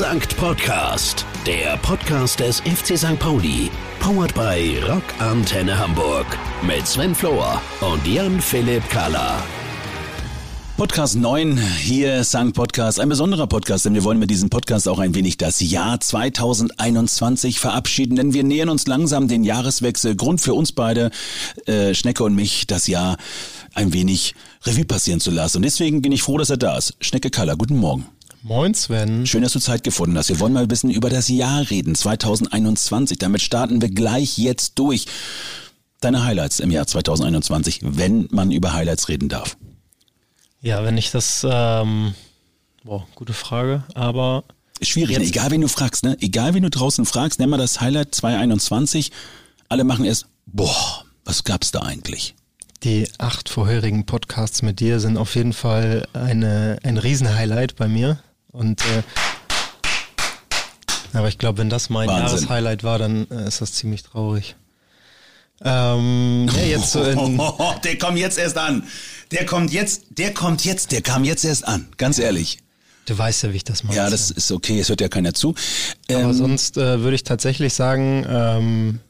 Sankt Podcast, der Podcast des FC St. Pauli. Powered by Rock Antenne Hamburg. Mit Sven Flohr und Jan-Philipp Kahler. Podcast 9, hier Sankt Podcast, ein besonderer Podcast, denn wir wollen mit diesem Podcast auch ein wenig das Jahr 2021 verabschieden, denn wir nähern uns langsam den Jahreswechsel. Grund für uns beide, äh, Schnecke und mich, das Jahr ein wenig Revue passieren zu lassen. Und deswegen bin ich froh, dass er da ist. Schnecke Kaller, guten Morgen. Moin Sven. Schön, dass du Zeit gefunden hast. Wir wollen mal ein bisschen über das Jahr reden, 2021. Damit starten wir gleich jetzt durch. Deine Highlights im Jahr 2021, wenn man über Highlights reden darf. Ja, wenn ich das, ähm, boah, gute Frage, aber. Schwierig, ne? egal wen du fragst, ne? Egal wen du draußen fragst, nenn mal das Highlight 2021. Alle machen es, boah, was gab's da eigentlich? Die acht vorherigen Podcasts mit dir sind auf jeden Fall eine, ein Riesenhighlight bei mir. Und äh, aber ich glaube, wenn das mein Wahnsinn. Jahreshighlight war, dann äh, ist das ziemlich traurig. Ähm, ja, jetzt so in, der kommt jetzt erst an. Der kommt jetzt, der kommt jetzt, der kam jetzt erst an. Ganz ehrlich. du weißt ja, wie ich das mache. Ja, das ist okay, es hört ja keiner zu. Aber Ähm, sonst äh, würde ich tatsächlich sagen, ähm,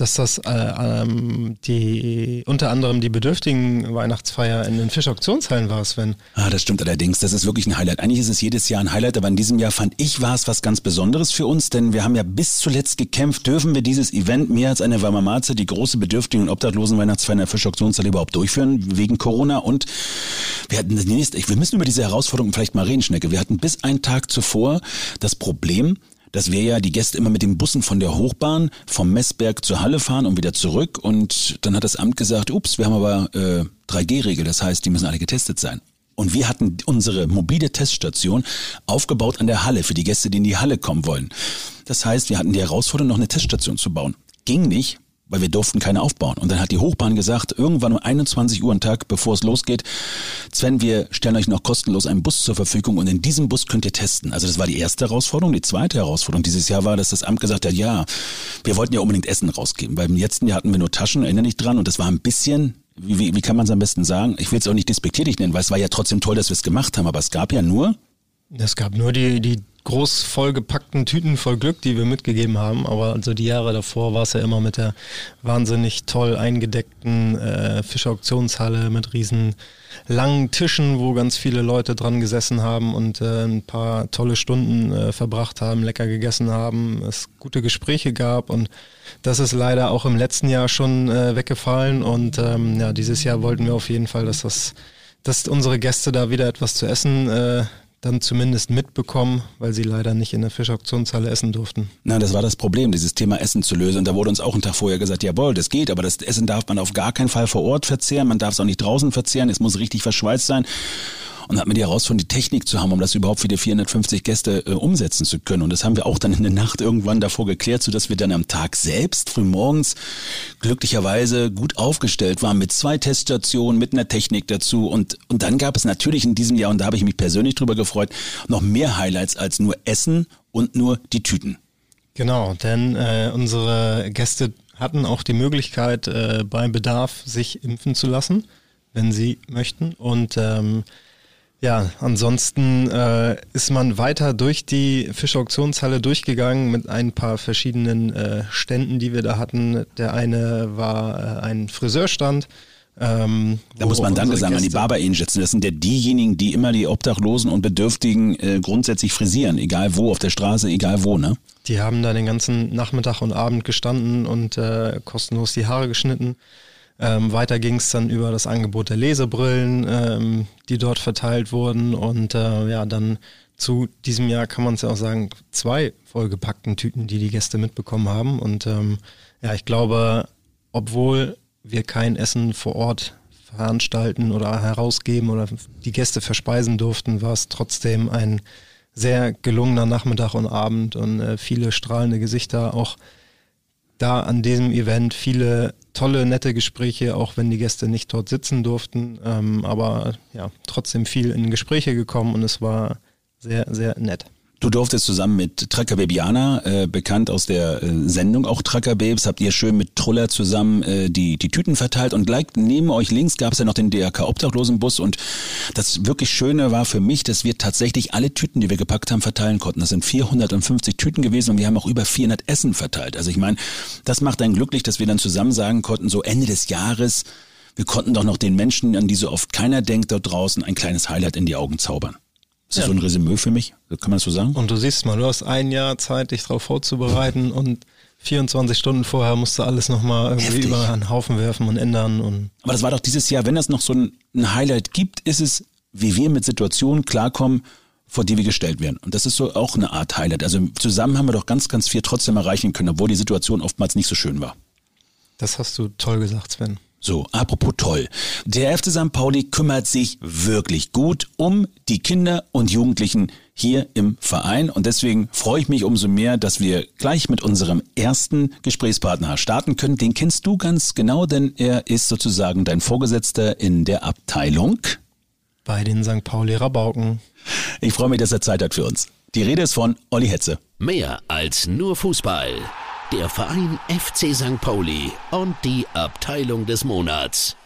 dass das äh, ähm, die unter anderem die bedürftigen Weihnachtsfeier in den Fischauktionshallen war, Sven. Ah, das stimmt allerdings. Das ist wirklich ein Highlight. Eigentlich ist es jedes Jahr ein Highlight, aber in diesem Jahr fand ich, war es was ganz Besonderes für uns, denn wir haben ja bis zuletzt gekämpft, dürfen wir dieses Event mehr als eine warme Marze, die große Bedürftigen- und Obdachlosen Weihnachtsfeier in der Fischauktionshalle überhaupt durchführen, wegen Corona und wir hatten das nächste, wir müssen über diese Herausforderung vielleicht mal reden, Schnecke. Wir hatten bis einen Tag zuvor das Problem, dass wir ja die Gäste immer mit den Bussen von der Hochbahn vom Messberg zur Halle fahren und wieder zurück. Und dann hat das Amt gesagt, ups, wir haben aber äh, 3G-Regel, das heißt, die müssen alle getestet sein. Und wir hatten unsere mobile Teststation aufgebaut an der Halle für die Gäste, die in die Halle kommen wollen. Das heißt, wir hatten die Herausforderung, noch eine Teststation zu bauen. Ging nicht, weil wir durften keine aufbauen. Und dann hat die Hochbahn gesagt, irgendwann um 21 Uhr am Tag, bevor es losgeht, Sven, wir stellen euch noch kostenlos einen Bus zur Verfügung und in diesem Bus könnt ihr testen. Also das war die erste Herausforderung. Die zweite Herausforderung dieses Jahr war, dass das Amt gesagt hat, ja, wir wollten ja unbedingt Essen rausgeben. Beim letzten Jahr hatten wir nur Taschen, erinnere dich dran, und das war ein bisschen wie, wie, kann man es am besten sagen? Ich will es auch nicht despektierlich nennen, weil es war ja trotzdem toll, dass wir es gemacht haben, aber es gab ja nur Es gab nur die, die groß vollgepackten Tüten voll Glück, die wir mitgegeben haben, aber also die Jahre davor war es ja immer mit der wahnsinnig toll eingedeckten äh, Fischauktionshalle mit riesen langen Tischen, wo ganz viele Leute dran gesessen haben und äh, ein paar tolle Stunden äh, verbracht haben, lecker gegessen haben, es gute Gespräche gab. Und das ist leider auch im letzten Jahr schon äh, weggefallen. Und ähm, ja, dieses Jahr wollten wir auf jeden Fall, dass das, dass unsere Gäste da wieder etwas zu essen äh, dann zumindest mitbekommen, weil sie leider nicht in der Fischauktionshalle essen durften. Na, das war das Problem, dieses Thema Essen zu lösen. Und da wurde uns auch einen Tag vorher gesagt, jawohl, das geht, aber das Essen darf man auf gar keinen Fall vor Ort verzehren, man darf es auch nicht draußen verzehren, es muss richtig verschweißt sein. Und hat mir die Herausforderung, die Technik zu haben, um das überhaupt für die 450 Gäste äh, umsetzen zu können. Und das haben wir auch dann in der Nacht irgendwann davor geklärt, sodass wir dann am Tag selbst, frühmorgens, glücklicherweise gut aufgestellt waren mit zwei Teststationen, mit einer Technik dazu. Und, und dann gab es natürlich in diesem Jahr, und da habe ich mich persönlich drüber gefreut, noch mehr Highlights als nur Essen und nur die Tüten. Genau, denn äh, unsere Gäste hatten auch die Möglichkeit, äh, bei Bedarf sich impfen zu lassen, wenn sie möchten. Und ähm, ja, ansonsten äh, ist man weiter durch die Fischauktionshalle durchgegangen mit ein paar verschiedenen äh, Ständen, die wir da hatten. Der eine war äh, ein Friseurstand. Ähm, Da muss man Danke sagen an die Barber Angels. Das sind ja diejenigen, die immer die Obdachlosen und Bedürftigen äh, grundsätzlich frisieren, egal wo, auf der Straße, egal wo, ne? Die haben da den ganzen Nachmittag und Abend gestanden und äh, kostenlos die Haare geschnitten. Ähm, weiter ging es dann über das Angebot der Lesebrillen, ähm, die dort verteilt wurden. Und äh, ja, dann zu diesem Jahr kann man es ja auch sagen, zwei vollgepackten Tüten, die die Gäste mitbekommen haben. Und ähm, ja, ich glaube, obwohl wir kein Essen vor Ort veranstalten oder herausgeben oder die Gäste verspeisen durften, war es trotzdem ein sehr gelungener Nachmittag und Abend und äh, viele strahlende Gesichter. Auch da an diesem Event viele tolle, nette Gespräche, auch wenn die Gäste nicht dort sitzen durften, ähm, aber ja, trotzdem viel in Gespräche gekommen und es war sehr, sehr nett. Du durftest zusammen mit Tracker Babiana, äh, bekannt aus der äh, Sendung auch Tracker Babes, habt ihr schön mit Truller zusammen äh, die, die Tüten verteilt und gleich neben euch links gab es ja noch den DRK Obdachlosenbus und das wirklich Schöne war für mich, dass wir tatsächlich alle Tüten, die wir gepackt haben, verteilen konnten. Das sind 450 Tüten gewesen und wir haben auch über 400 Essen verteilt. Also ich meine, das macht einen glücklich, dass wir dann zusammen sagen konnten, so Ende des Jahres, wir konnten doch noch den Menschen, an die so oft keiner denkt dort draußen, ein kleines Highlight in die Augen zaubern. Ist das ja. so ein Resümee für mich? Kann man das so sagen? Und du siehst mal, du hast ein Jahr Zeit, dich darauf vorzubereiten und 24 Stunden vorher musst du alles nochmal irgendwie Heftig. über einen Haufen werfen und ändern. Und Aber das war doch dieses Jahr, wenn es noch so ein, ein Highlight gibt, ist es, wie wir mit Situationen klarkommen, vor die wir gestellt werden. Und das ist so auch eine Art Highlight. Also zusammen haben wir doch ganz, ganz viel trotzdem erreichen können, obwohl die Situation oftmals nicht so schön war. Das hast du toll gesagt, Sven. So, apropos toll. Der FC St. Pauli kümmert sich wirklich gut um die Kinder und Jugendlichen hier im Verein und deswegen freue ich mich umso mehr, dass wir gleich mit unserem ersten Gesprächspartner starten können. Den kennst du ganz genau, denn er ist sozusagen dein Vorgesetzter in der Abteilung. Bei den St. Pauli Rabauken. Ich freue mich, dass er Zeit hat für uns. Die Rede ist von Olli Hetze. Mehr als nur Fußball der Verein FC St. Pauli und die Abteilung des Monats.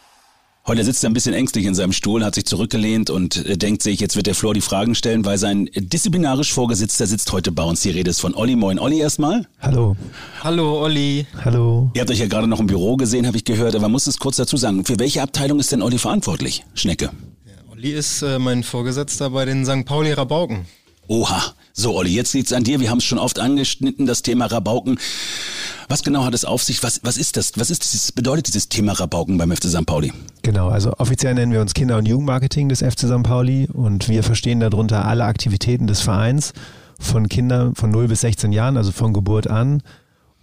Heute sitzt er ein bisschen ängstlich in seinem Stuhl, hat sich zurückgelehnt und äh, denkt sich, jetzt wird der Flor die Fragen stellen, weil sein disziplinarisch Vorgesetzter sitzt heute bei uns. Die Rede ist von Olli. Moin, Olli erstmal. Hallo. Hallo, Olli. Hallo. Ihr habt euch ja gerade noch im Büro gesehen, habe ich gehört, aber man muss es kurz dazu sagen. Für welche Abteilung ist denn Olli verantwortlich, Schnecke? Ja, Olli ist äh, mein Vorgesetzter bei den St. Pauli Rabauken. Oha. So, Olli, jetzt liegt's an dir. Wir haben es schon oft angeschnitten, das Thema Rabauken. Was genau hat es auf sich? Was, was ist das? Was ist dieses, bedeutet dieses Thema Rabauken beim FC St. Pauli? Genau, also offiziell nennen wir uns Kinder- und Jugendmarketing des FC St. Pauli und wir verstehen darunter alle Aktivitäten des Vereins von Kindern von 0 bis 16 Jahren, also von Geburt an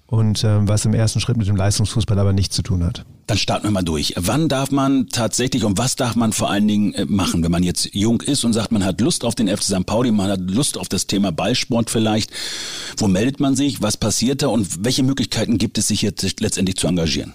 und ähm, was im ersten Schritt mit dem Leistungsfußball aber nichts zu tun hat. Dann starten wir mal durch. Wann darf man tatsächlich und was darf man vor allen Dingen äh, machen, wenn man jetzt jung ist und sagt, man hat Lust auf den FC St. Pauli, man hat Lust auf das Thema Ballsport vielleicht. Wo meldet man sich? Was passiert da und welche Möglichkeiten gibt es, sich jetzt letztendlich zu engagieren?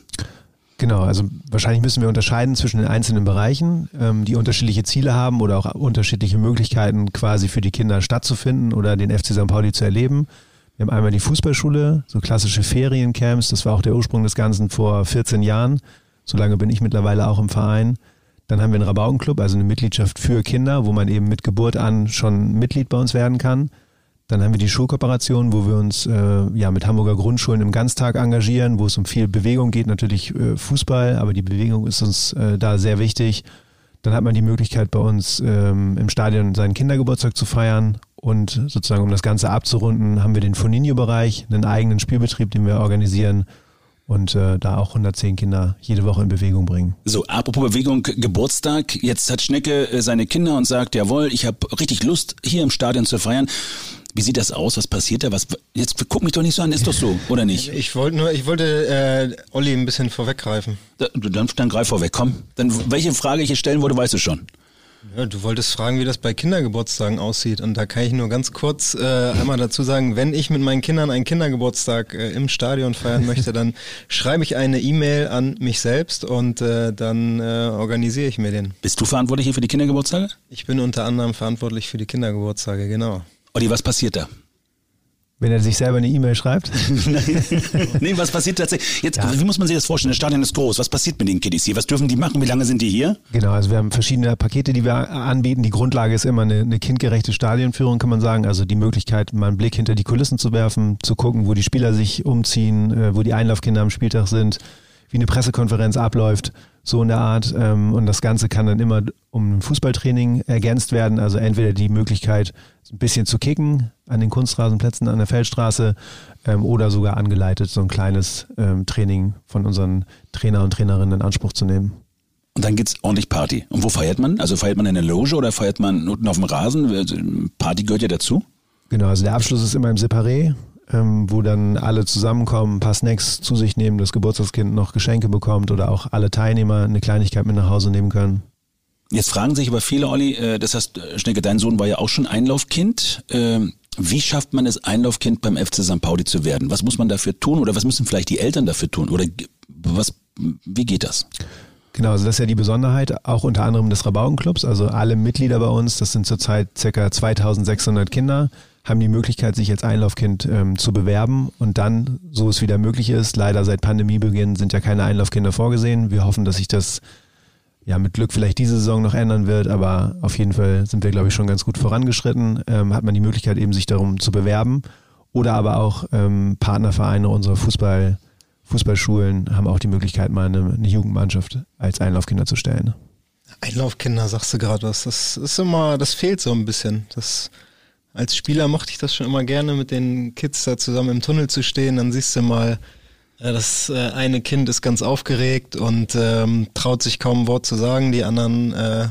Genau, also wahrscheinlich müssen wir unterscheiden zwischen den einzelnen Bereichen, ähm, die unterschiedliche Ziele haben oder auch unterschiedliche Möglichkeiten quasi für die Kinder stattzufinden oder den FC St. Pauli zu erleben. Wir haben einmal die Fußballschule, so klassische Feriencamps, das war auch der Ursprung des Ganzen vor 14 Jahren. So lange bin ich mittlerweile auch im Verein. Dann haben wir einen Rabaukenclub, also eine Mitgliedschaft für Kinder, wo man eben mit Geburt an schon Mitglied bei uns werden kann. Dann haben wir die Schulkooperation, wo wir uns äh, ja mit Hamburger Grundschulen im Ganztag engagieren, wo es um viel Bewegung geht, natürlich äh, Fußball, aber die Bewegung ist uns äh, da sehr wichtig. Dann hat man die Möglichkeit bei uns ähm, im Stadion seinen Kindergeburtstag zu feiern und sozusagen, um das Ganze abzurunden, haben wir den Foninho-Bereich, einen eigenen Spielbetrieb, den wir organisieren und äh, da auch 110 Kinder jede Woche in Bewegung bringen. So, apropos Bewegung, Geburtstag. Jetzt hat Schnecke äh, seine Kinder und sagt, jawohl, ich habe richtig Lust, hier im Stadion zu feiern. Wie sieht das aus? Was passiert da? Was, jetzt guck mich doch nicht so an, ist doch so, oder nicht? Ich wollte nur, ich wollte äh, Olli ein bisschen vorweggreifen. Da, dann, dann greif vorweg, komm. Dann welche Frage ich hier stellen wollte, weißt du schon. Ja, du wolltest fragen, wie das bei Kindergeburtstagen aussieht. Und da kann ich nur ganz kurz äh, einmal dazu sagen, wenn ich mit meinen Kindern einen Kindergeburtstag äh, im Stadion feiern möchte, dann schreibe ich eine E-Mail an mich selbst und äh, dann äh, organisiere ich mir den. Bist du verantwortlich hier für die Kindergeburtstage? Ich bin unter anderem verantwortlich für die Kindergeburtstage, genau. Olli, was passiert da? Wenn er sich selber eine E-Mail schreibt? nee, was passiert tatsächlich? Jetzt, ja. wie muss man sich das vorstellen? Das Stadion ist groß. Was passiert mit den Kiddies hier? Was dürfen die machen? Wie lange sind die hier? Genau, also wir haben verschiedene Pakete, die wir anbieten. Die Grundlage ist immer eine, eine kindgerechte Stadionführung, kann man sagen. Also die Möglichkeit, mal einen Blick hinter die Kulissen zu werfen, zu gucken, wo die Spieler sich umziehen, äh, wo die Einlaufkinder am Spieltag sind, wie eine Pressekonferenz abläuft so in der Art. Ähm, und das Ganze kann dann immer um ein Fußballtraining ergänzt werden. Also entweder die Möglichkeit, ein bisschen zu kicken an den Kunstrasenplätzen an der Feldstraße ähm, oder sogar angeleitet, so ein kleines ähm, Training von unseren Trainer und Trainerinnen in Anspruch zu nehmen. Und dann geht's ordentlich Party. Und wo feiert man? Also feiert man in der Loge oder feiert man unten auf dem Rasen? Party gehört ja dazu. Genau, also der Abschluss ist immer im Separé ähm, wo dann alle zusammenkommen, ein paar Snacks zu sich nehmen, das Geburtstagskind noch Geschenke bekommt oder auch alle Teilnehmer eine Kleinigkeit mit nach Hause nehmen können. Jetzt fragen sich aber viele, Olli, äh, das heißt, äh, Schnecke, dein Sohn war ja auch schon Einlaufkind. Äh, wie schafft man es, Einlaufkind beim FC St. Pauli zu werden? Was muss man dafür tun oder was müssen vielleicht die Eltern dafür tun? Oder was, wie geht das? Genau, also das ist ja die Besonderheit, auch unter anderem des Rabaukenclubs. Also alle Mitglieder bei uns, das sind zurzeit circa 2600 Kinder, haben die Möglichkeit, sich als Einlaufkind ähm, zu bewerben und dann, so es wieder möglich ist, leider seit Pandemiebeginn sind ja keine Einlaufkinder vorgesehen. Wir hoffen, dass sich das ja mit Glück vielleicht diese Saison noch ändern wird, aber auf jeden Fall sind wir, glaube ich, schon ganz gut vorangeschritten. Ähm, hat man die Möglichkeit, eben sich darum zu bewerben. Oder aber auch ähm, Partnervereine unserer Fußball, Fußballschulen haben auch die Möglichkeit, mal eine, eine Jugendmannschaft als Einlaufkinder zu stellen. Einlaufkinder, sagst du gerade was. Das ist immer, das fehlt so ein bisschen. Das als Spieler mochte ich das schon immer gerne, mit den Kids da zusammen im Tunnel zu stehen. Dann siehst du mal, äh, das äh, eine Kind ist ganz aufgeregt und ähm, traut sich kaum ein Wort zu sagen. Die anderen äh,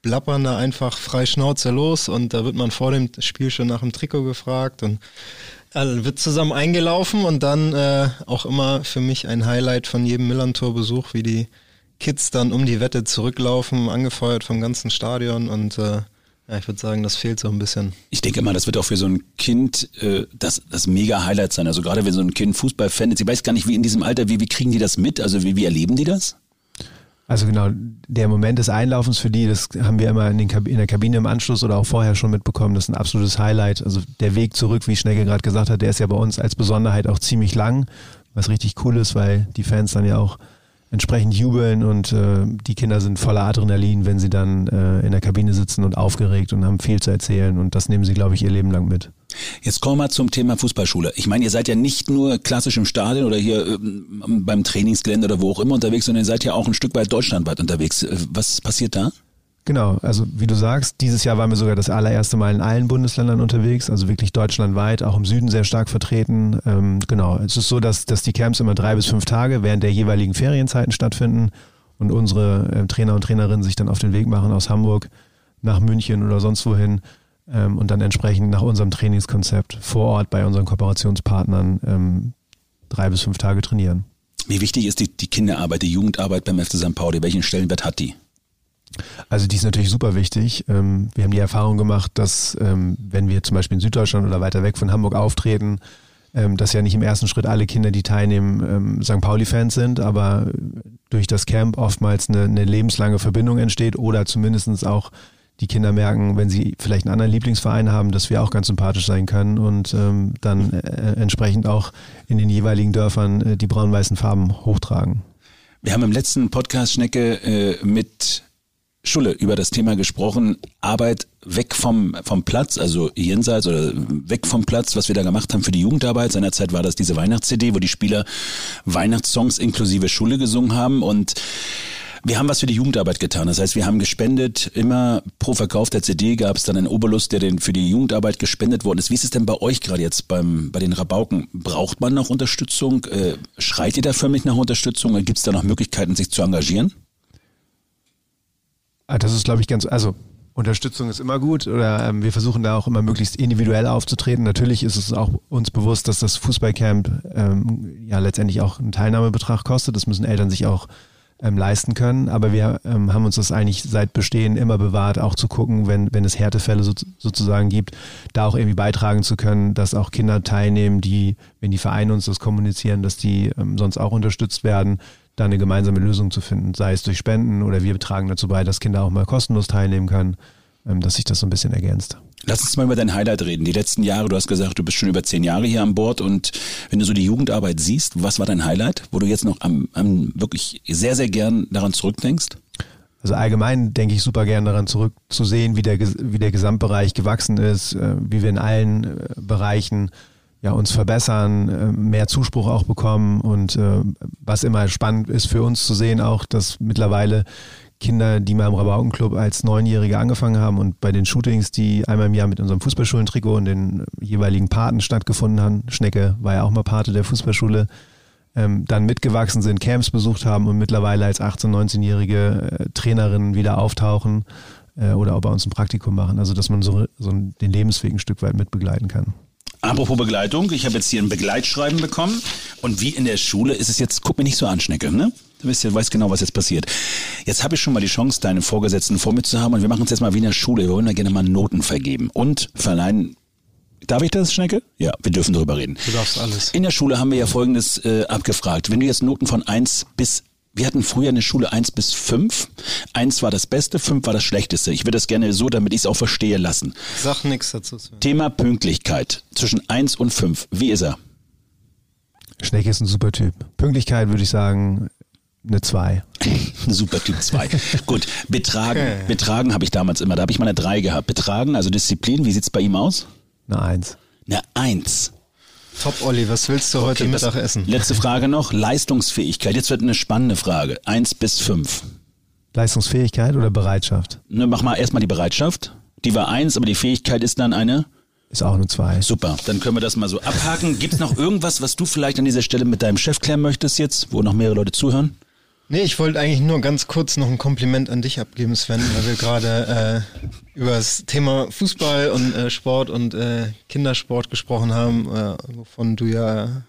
blappern da einfach frei Schnauze los und da wird man vor dem Spiel schon nach dem Trikot gefragt und also wird zusammen eingelaufen und dann äh, auch immer für mich ein Highlight von jedem Millantor-Besuch, wie die Kids dann um die Wette zurücklaufen, angefeuert vom ganzen Stadion und äh, ja, ich würde sagen, das fehlt so ein bisschen. Ich denke mal, das wird auch für so ein Kind äh, das, das mega Highlight sein. Also gerade wenn so ein Kind Fußball-Fan ist, ich weiß gar nicht, wie in diesem Alter, wie, wie kriegen die das mit? Also wie, wie erleben die das? Also genau, der Moment des Einlaufens für die, das haben wir immer in, den in der Kabine im Anschluss oder auch vorher schon mitbekommen, das ist ein absolutes Highlight. Also der Weg zurück, wie Schnecke gerade gesagt hat, der ist ja bei uns als Besonderheit auch ziemlich lang, was richtig cool ist, weil die Fans dann ja auch entsprechend jubeln und äh, die Kinder sind voller Adrenalin, wenn sie dann äh, in der Kabine sitzen und aufgeregt und haben viel zu erzählen und das nehmen sie, glaube ich, ihr Leben lang mit. Jetzt kommen wir zum Thema Fußballschule. Ich meine, ihr seid ja nicht nur klassisch im Stadion oder hier äh, beim Trainingsgelände oder wo auch immer unterwegs, sondern ihr seid ja auch ein Stück weit deutschlandweit unterwegs. Äh, was passiert da? Genau, also wie du sagst, dieses Jahr waren wir sogar das allererste Mal in allen Bundesländern unterwegs, also wirklich deutschlandweit, auch im Süden sehr stark vertreten. Ähm, genau, es ist so, dass, dass die Camps immer drei bis fünf Tage während der jeweiligen Ferienzeiten stattfinden und unsere äh, Trainer und Trainerinnen sich dann auf den Weg machen aus Hamburg nach München oder sonst wohin ähm, und dann entsprechend nach unserem Trainingskonzept vor Ort bei unseren Kooperationspartnern ähm, drei bis fünf Tage trainieren. Wie wichtig ist die, die Kinderarbeit, die Jugendarbeit beim FC St. Pauli? Welchen Stellenwert hat die? Also die ist natürlich super wichtig. Ähm, wir haben die Erfahrung gemacht, dass ähm, wenn wir zum Beispiel in Süddeutschland oder weiter weg von Hamburg auftreten, ähm, dass ja nicht im ersten Schritt alle Kinder, die teilnehmen, St. Pauli-Fans sind, aber durch das Camp oftmals eine, eine lebenslange Verbindung entsteht oder zumindest auch die Kinder merken, wenn sie vielleicht einen anderen Lieblingsverein haben, dass wir auch ganz sympathisch sein können und dann äh, entsprechend auch in den jeweiligen Dörfern äh, die braun-weißen Farben hochtragen. Wir haben im letzten Podcast Schnecke äh, mit Schulle über das Thema gesprochen, Arbeit weg vom, vom Platz, also jenseits oder weg vom Platz, was wir da gemacht haben für die Jugendarbeit. Seinerzeit war das diese Weihnachts-CD, wo die Spieler Weihnachtssongs inklusive Schule gesungen haben und wir haben was für die Jugendarbeit getan. Das heißt, wir haben gespendet. Immer pro Verkauf der CD gab es dann einen Obolus, der den für die Jugendarbeit gespendet worden ist. Wie ist es denn bei euch gerade jetzt beim, bei den Rabauken? Braucht man noch Unterstützung? Äh, schreit ihr da für mich nach Unterstützung? Gibt es da noch Möglichkeiten, sich zu engagieren? Ah, das ist, glaube ich, ganz, also Unterstützung ist immer gut oder ähm, wir versuchen da auch immer möglichst individuell aufzutreten. Natürlich ist es auch uns bewusst, dass das Fußballcamp ähm, ja letztendlich auch einen Teilnahmebetrag kostet. Das müssen Eltern sich auch ähm, leisten können. Aber wir ähm, haben uns das eigentlich seit Bestehen immer bewahrt, auch zu gucken, wenn, wenn es Härtefälle so, sozusagen gibt, da auch irgendwie beitragen zu können, dass auch Kinder teilnehmen, die, wenn die Vereine uns das kommunizieren, dass die ähm, sonst auch unterstützt werden da eine gemeinsame Lösung zu finden, sei es durch Spenden oder wir tragen dazu bei, dass Kinder auch mal kostenlos teilnehmen können, ähm, dass sich das so ein bisschen ergänzt. Lass uns mal über dein Highlight reden. Die letzten Jahre, du hast gesagt, du bist schon über zehn Jahre hier an Bord und wenn du so die Jugendarbeit siehst, was war dein Highlight, wo du jetzt noch am, am wirklich sehr, sehr gern daran zurückdenkst? Also allgemein denke ich super gern daran zurückzusehen, wie der, wie der Gesamtbereich gewachsen ist, äh, wie wir in allen äh, Bereichen ja, uns verbessern, äh, mehr Zuspruch auch bekommen und was immer spannend ist für uns zu sehen auch, dass mittlerweile Kinder, die mal im Rabaukenclub als Neunjährige angefangen haben und bei den Shootings, die einmal im Jahr mit unserem Fußballschulentrikot und den jeweiligen Paten stattgefunden haben, Schnecke war ja auch mal Pate der Fußballschule, ähm, dann mitgewachsen sind, Camps besucht haben und mittlerweile als 18-, 19-jährige äh, Trainerinnen wieder auftauchen äh, oder auch bei uns ein Praktikum machen. Also dass man so, so den Lebensweg ein Stück weit mitbegleiten kann. Apropos Begleitung, ich habe jetzt hier ein Begleitschreiben bekommen und wie in der Schule ist es jetzt, guck mir nicht so an, Schnecke, ne? Du weißt, ja, weißt genau, was jetzt passiert. Jetzt habe ich schon mal die Chance, deinen Vorgesetzten vor mir zu haben und wir machen es jetzt mal wie in der Schule. Wir wollen da gerne mal Noten vergeben und verleihen Darf ich das, Schnecke? Ja, wir dürfen darüber reden. Du darfst alles. In der Schule haben wir ja Folgendes äh, abgefragt. Wenn du jetzt Noten von eins bis Wir hatten früher eine Schule 1 bis 5. 1 war das Beste, 5 war das Schlechteste. Ich würde das gerne so, damit ich es auch verstehe, lassen. Sag nichts dazu. Sven. Thema Pünktlichkeit zwischen 1 und 5. Wie ist er? Schnecke ist ein super Typ. Pünktlichkeit würde ich sagen, eine 2. Super Typ 2. Gut, betragen. Betragen habe ich damals immer. Da habe ich mal eine 3 gehabt. Betragen, also Disziplin, wie sieht's bei ihm aus? Eine 1. Eine 1. Top, Olli, was willst du heute Okay, Mittag was- essen? Letzte Frage noch. Leistungsfähigkeit. Jetzt wird eine spannende Frage. 1 bis 5. Leistungsfähigkeit oder Bereitschaft? Ne, mach mal erstmal die Bereitschaft. Die war 1, aber die Fähigkeit ist dann eine. Ist auch eine 2. Super, dann können wir das mal so abhaken. Gibt's noch irgendwas, was du vielleicht an dieser Stelle mit deinem Chef klären möchtest jetzt, wo noch mehrere Leute zuhören? Nee, ich wollte eigentlich nur ganz kurz noch ein Kompliment an dich abgeben, Sven, weil wir gerade äh, über das Thema Fußball und äh, Sport und äh, Kindersport gesprochen haben, äh, wovon du ja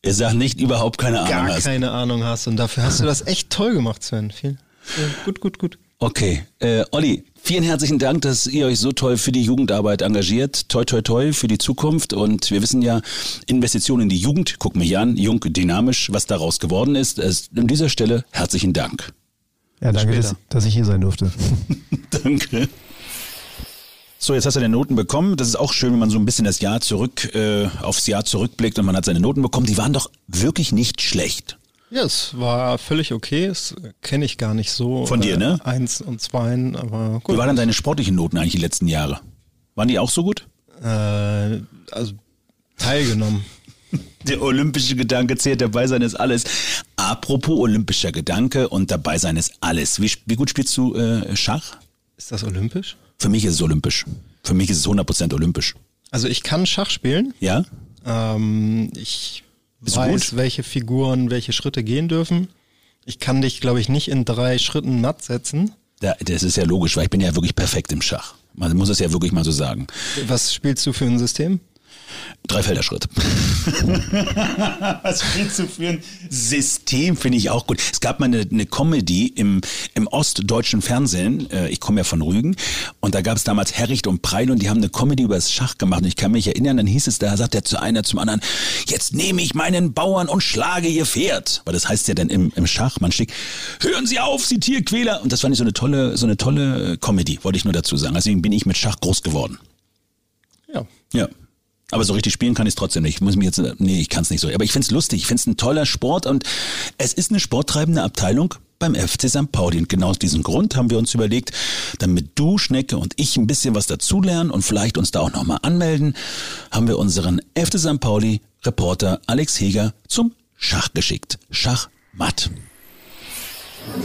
Er sagt nicht überhaupt keine Ahnung gar hast. keine Ahnung hast. Und dafür hast du das echt toll gemacht, Sven. Viel, äh, gut, gut, gut. Okay, äh, Olli, vielen herzlichen Dank, dass ihr euch so toll für die Jugendarbeit engagiert. Toi, toi, toi für die Zukunft. Und wir wissen ja, Investitionen in die Jugend, guck mich an, jung, dynamisch, was daraus geworden ist. Es, an dieser Stelle herzlichen Dank. Ja, danke, dass, dass ich hier sein durfte. Danke. So, jetzt hast du deine Noten bekommen. Das ist auch schön, wenn man so ein bisschen das Jahr zurück, äh, aufs Jahr zurückblickt und man hat seine Noten bekommen. Die waren doch wirklich nicht schlecht. Ja, es war völlig okay. Das kenne ich gar nicht so. Von dir, ne? Eins und Zweien, aber Wie gut. waren dann deine sportlichen Noten eigentlich die letzten Jahre? Waren die auch so gut? Äh, also teilgenommen. Der olympische Gedanke zählt, dabei sein ist alles. Apropos olympischer Gedanke und dabei sein ist alles. Wie, wie gut spielst du äh, Schach? Ist das olympisch? Für mich ist es olympisch. Für mich ist es 100% olympisch. Also ich kann Schach spielen. Ja? Ähm, ich Bist weiß, welche Figuren welche Schritte gehen dürfen. Ich kann dich, glaube ich, nicht in drei Schritten matt setzen. Da, das ist ja logisch, weil ich bin ja wirklich perfekt im Schach. Man muss es ja wirklich mal so sagen. Was spielst du für ein System? Dreifelderschritt. Was spielst du für ein System, finde ich auch gut. Es gab mal eine, eine Comedy im, im ostdeutschen Fernsehen. Äh, Ich komme ja von Rügen. Und da gab es damals Herricht und Preil und die haben eine Comedy über das Schach gemacht. Und ich kann mich erinnern, dann hieß es, da sagt der zu einer zum anderen, jetzt nehme ich meinen Bauern und schlage ihr Pferd. Weil das heißt ja dann im, im Schach, man schickt, hören Sie auf, Sie Tierquäler. Und das fand ich so eine tolle, so eine tolle Comedy, wollte ich nur dazu sagen. Deswegen bin ich mit Schach groß geworden. Ja. Ja. Aber so richtig spielen kann ich es trotzdem nicht. Ich muss mich jetzt, nee, ich kann es nicht so. Aber ich find's lustig, ich find's ein toller Sport und es ist eine sporttreibende Abteilung beim FC St. Pauli. Und genau aus diesem Grund haben wir uns überlegt, damit du, Schnecke und ich ein bisschen was dazulernen und vielleicht uns da auch nochmal anmelden, haben wir unseren FC St. Pauli Reporter Alex Heger zum Schach geschickt. Schachmatt.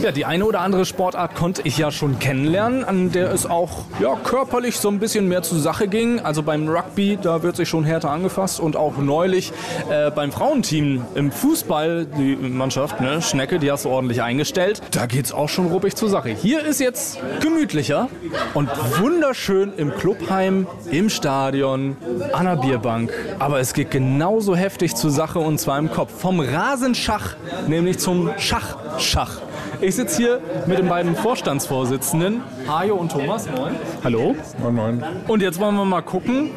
Ja, die eine oder andere Sportart konnte ich ja schon kennenlernen, an der es auch ja, körperlich so ein bisschen mehr zur Sache ging. Also beim Rugby, da wird sich schon härter angefasst und auch neulich äh, beim Frauenteam im Fußball, die Mannschaft, ne, Schnecke, die hast du ordentlich eingestellt. Da geht's auch schon ruppig zur Sache. Hier ist jetzt gemütlicher und wunderschön im Clubheim, im Stadion, an der Bierbank. Aber es geht genauso heftig zur Sache und zwar im Kopf. Vom Rasenschach, nämlich zum Schachschach. Ich sitze hier mit den beiden Vorstandsvorsitzenden, Hajo und Thomas. Moin. Hallo? Moin, moin. Und jetzt wollen wir mal gucken,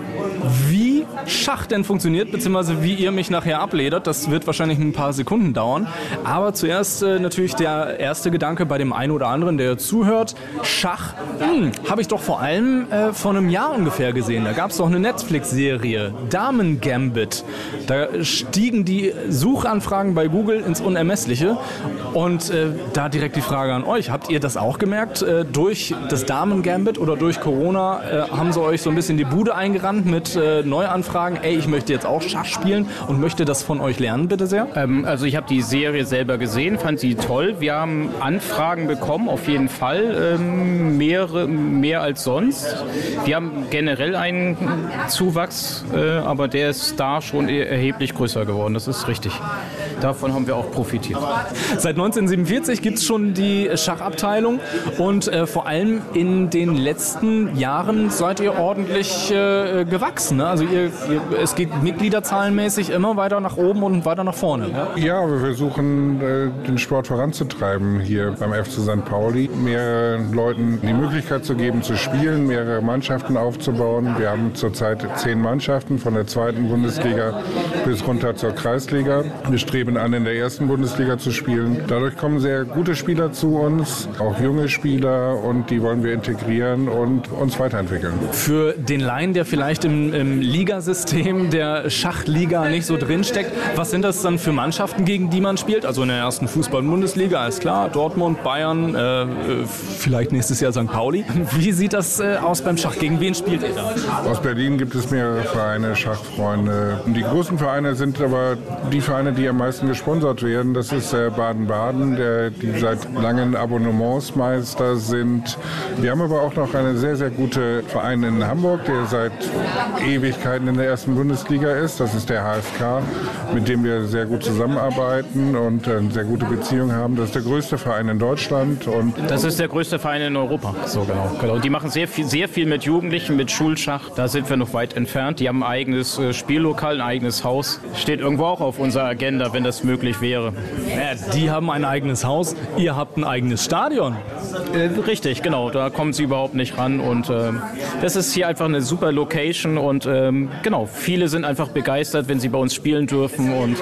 wie Schach denn funktioniert, beziehungsweise wie ihr mich nachher abledert. Das wird wahrscheinlich ein paar Sekunden dauern. Aber zuerst äh, natürlich der erste Gedanke bei dem einen oder anderen, der zuhört. Schach hm, habe ich doch vor allem äh, vor einem Jahr ungefähr gesehen. Da gab es doch eine Netflix-Serie, Damen Gambit. Da stiegen die Suchanfragen bei Google ins Unermessliche. Und äh, da direkt die Frage an euch. Habt ihr das auch gemerkt? Äh, durch das Damen-Gambit oder durch Corona äh, haben sie euch so ein bisschen die Bude eingerannt mit äh, Neuanfragen. Ey, ich möchte jetzt auch Schach spielen und möchte das von euch lernen, bitte sehr. Ähm, also ich habe die Serie selber gesehen, fand sie toll. Wir haben Anfragen bekommen, auf jeden Fall, ähm, mehrere, mehr als sonst. Wir haben generell einen Zuwachs, äh, aber der ist da schon er- erheblich größer geworden. Das ist richtig. Davon haben wir auch profitiert. Seit 1947 gibt es schon die Schachabteilung und äh, vor allem in den letzten Jahren seid ihr ordentlich äh, gewachsen. Ne? Also ihr, ihr, es geht mitgliederzahlenmäßig immer weiter nach oben und weiter nach vorne. Ja, ja wir versuchen äh, den Sport voranzutreiben hier beim FC St. Pauli. Mehr Leuten die Möglichkeit zu geben zu spielen, mehrere Mannschaften aufzubauen. Wir haben zurzeit zehn Mannschaften von der zweiten Bundesliga bis runter zur Kreisliga. Wir streben an, in der ersten Bundesliga zu spielen. Dadurch kommen sehr gute Spieler zu uns, auch junge Spieler und die wollen wir integrieren und uns weiterentwickeln. Für den Laien, der vielleicht im, im Ligasystem der Schachliga nicht so drinsteckt, was sind das dann für Mannschaften, gegen die man spielt? Also in der ersten Fußball-Bundesliga, ist klar, Dortmund, Bayern, äh, vielleicht nächstes Jahr St. Pauli. Wie sieht das äh, aus beim Schach? Gegen wen spielt ihr da? Aus Berlin gibt es mehrere Vereine, Schachfreunde. Die großen Vereine sind aber die Vereine, die am meisten gesponsert werden. Das ist äh, Baden-Baden, die seit langen Abonnementsmeister sind. Wir haben aber auch noch einen sehr, sehr guten Verein in Hamburg, der seit Ewigkeiten in der ersten Bundesliga ist. Das ist der HFK, mit dem wir sehr gut zusammenarbeiten und eine sehr gute Beziehung haben. Das ist der größte Verein in Deutschland. Und das ist der größte Verein in Europa. So genau. genau. Die machen sehr viel, sehr viel mit Jugendlichen, mit Schulschach. Da sind wir noch weit entfernt. Die haben ein eigenes äh, Spiellokal, ein eigenes Haus. Steht irgendwo auch auf unserer Agenda, wenn das möglich wäre. Ja, die haben ein eigenes Haus, ihr habt ein eigenes Stadion. Äh, richtig, genau. Da kommen sie überhaupt nicht ran. Und äh, das ist hier einfach eine super Location. Und ähm, genau, viele sind einfach begeistert, wenn sie bei uns spielen dürfen. Und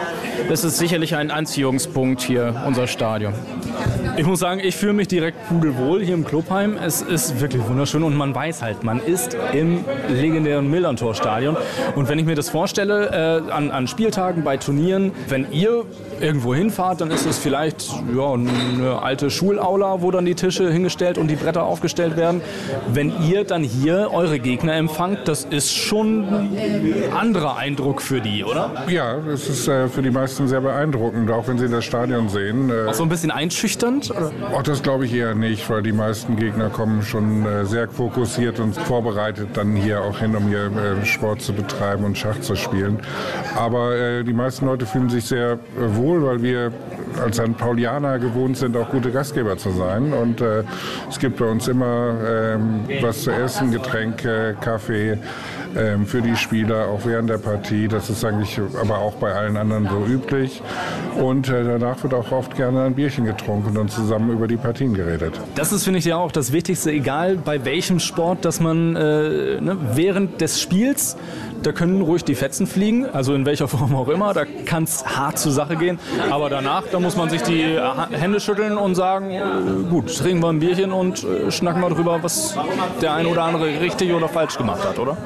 das ist sicherlich ein Anziehungspunkt hier, unser Stadion. Ich muss sagen, ich fühle mich direkt pudelwohl hier im Clubheim. Es ist wirklich wunderschön und man weiß halt, man ist im legendären Millantor-Stadion. Und wenn ich mir das vorstelle, äh, an, an Spieltagen, bei Turnieren, wenn ihr you. Irgendwo hinfahrt, dann ist es vielleicht ja, eine alte Schulaula, wo dann die Tische hingestellt und die Bretter aufgestellt werden. Wenn ihr dann hier eure Gegner empfangt, das ist schon ein anderer Eindruck für die, oder? Ja, es ist äh, für die meisten sehr beeindruckend, auch wenn sie das Stadion sehen. Äh, auch so ein bisschen einschüchternd? Ach, das glaube ich eher nicht, weil die meisten Gegner kommen schon äh, sehr fokussiert und vorbereitet dann hier auch hin, um hier äh, Sport zu betreiben und Schach zu spielen. Aber äh, die meisten Leute fühlen sich sehr äh, wohl, weil wir als St. Paulianer gewohnt sind, auch gute Gastgeber zu sein. Und äh, es gibt bei uns immer ähm, was zu essen, Getränke, Kaffee ähm, für die Spieler, auch während der Partie. Das ist eigentlich aber auch bei allen anderen so üblich. Und äh, danach wird auch oft gerne ein Bierchen getrunken und zusammen über die Partien geredet. Das ist, finde ich, ja auch das Wichtigste, egal bei welchem Sport, dass man äh, ne, während des Spiels da können ruhig die Fetzen fliegen, also in welcher Form auch immer. Da kann es hart zur Sache gehen. Aber danach, da muss man sich die äh, Hände schütteln und sagen, äh, gut, trinken wir ein Bierchen und äh, schnacken wir darüber, was der ein oder andere richtig oder falsch gemacht hat, oder?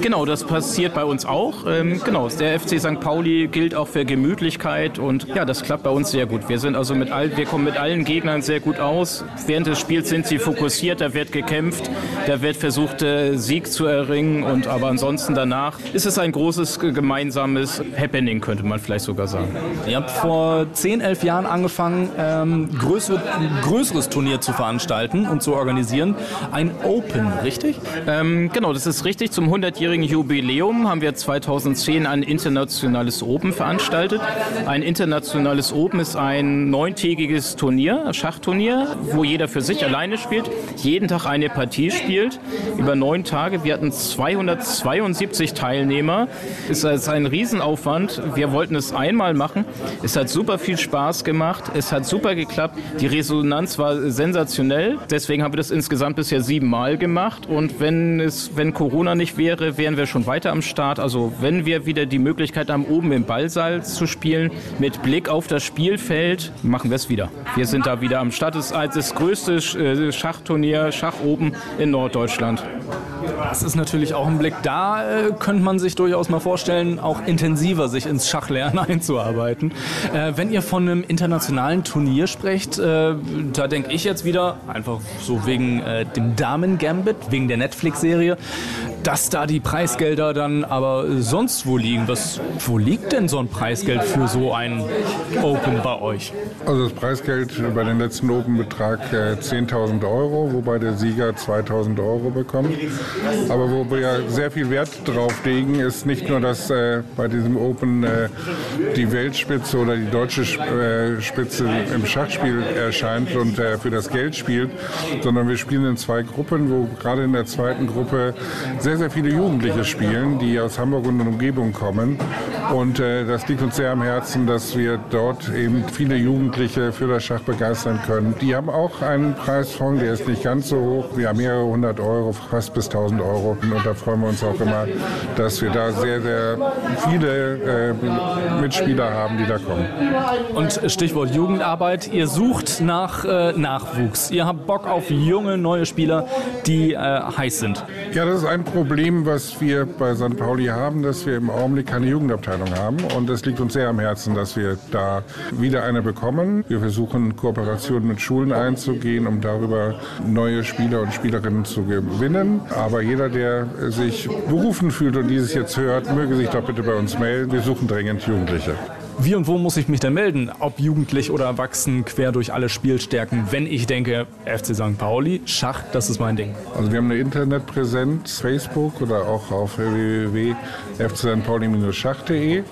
Genau, das passiert bei uns auch. Ähm, genau, der FC St. Pauli gilt auch für Gemütlichkeit und ja, das klappt bei uns sehr gut. Wir sind also mit all, wir kommen mit allen Gegnern sehr gut aus. Während des Spiels sind sie fokussiert, da wird gekämpft, da wird versucht, Sieg zu erringen und aber ansonsten danach ist es ein großes gemeinsames Happening, könnte man vielleicht sogar sagen. Ihr habt vor 10, 11 Jahren angefangen, ähm, größere, ein größeres Turnier zu veranstalten und zu organisieren. Ein Open, richtig? Ähm, genau, das ist richtig. Zum 100-jährigen Jubiläum haben wir 2010 ein internationales Open veranstaltet. Ein internationales Open ist ein neuntägiges Turnier, Schachturnier, wo jeder für sich alleine spielt, jeden Tag eine Partie spielt, über neun Tage. Wir hatten 272 Teilnehmer Teilnehmer. Ist ein Riesenaufwand. Wir wollten es einmal machen. Es hat super viel Spaß gemacht. Es hat super geklappt. Die Resonanz war sensationell. Deswegen haben wir das insgesamt bisher siebenmal gemacht. Und wenn es, wenn Corona nicht wäre, wären wir schon weiter am Start. Also wenn wir wieder die Möglichkeit haben, oben im Ballsaal zu spielen, mit Blick auf das Spielfeld, machen wir es wieder. Wir sind da wieder am Start. Es ist das größte äh, Schachturnier, Schach oben in Norddeutschland. Das ist natürlich auch ein Blick. Da äh, könnte man sich durchaus mal vorstellen, auch intensiver sich ins Schachlernen einzuarbeiten. Äh, wenn ihr von einem internationalen Turnier sprecht, äh, da denke ich jetzt wieder, einfach so wegen äh, dem Damen-Gambit, wegen der Netflix-Serie, dass da die Preisgelder dann aber sonst wo liegen. Was, wo liegt denn so ein Preisgeld für so ein Open bei euch? Also das Preisgeld bei den letzten Open betrag äh, 10.000 Euro, wobei der Sieger 2.000 Euro bekommt. Aber wo wir sehr viel Wert drauf legen, ist nicht nur, dass äh, bei diesem Open äh, die Weltspitze oder die deutsche äh, Spitze im Schachspiel erscheint und äh, für das Geld spielt, sondern wir spielen in zwei Gruppen, wo gerade in der zweiten Gruppe sehr, sehr viele Jugendliche spielen, die aus Hamburg und Umgebung kommen. Und äh, das liegt uns sehr am Herzen, dass wir dort eben viele Jugendliche für das Schach begeistern können. Die haben auch einen Preisfonds, der ist nicht ganz so hoch. Wir haben mehrere hundert Euro, fast bis tausend Euro. Und da freuen wir uns auch immer, dass wir da sehr, sehr viele äh, Mitspieler haben, die da kommen. Und Stichwort Jugendarbeit, ihr sucht nach äh, Nachwuchs. Ihr habt Bock auf junge, neue Spieler, die äh, heiß sind. Ja, das ist ein Problem, was wir bei St. Pauli haben, dass wir im Augenblick keine Jugendabteilung haben. Und es liegt uns sehr am Herzen, dass wir da wieder eine bekommen. Wir versuchen Kooperationen mit Schulen einzugehen, um darüber neue Spieler und Spielerinnen zu gewinnen. Aber jeder, der sich berufen fühlt und dieses jetzt hört, möge sich doch bitte bei uns melden. Wir suchen dringend Jugendliche. Wie und wo muss ich mich denn melden? Ob jugendlich oder erwachsen, quer durch alle Spielstärken, wenn ich denke, FC St. Pauli, Schach, das ist mein Ding. Also wir haben eine Internetpräsenz, Facebook oder auch auf www.fcstpauli-schach.de.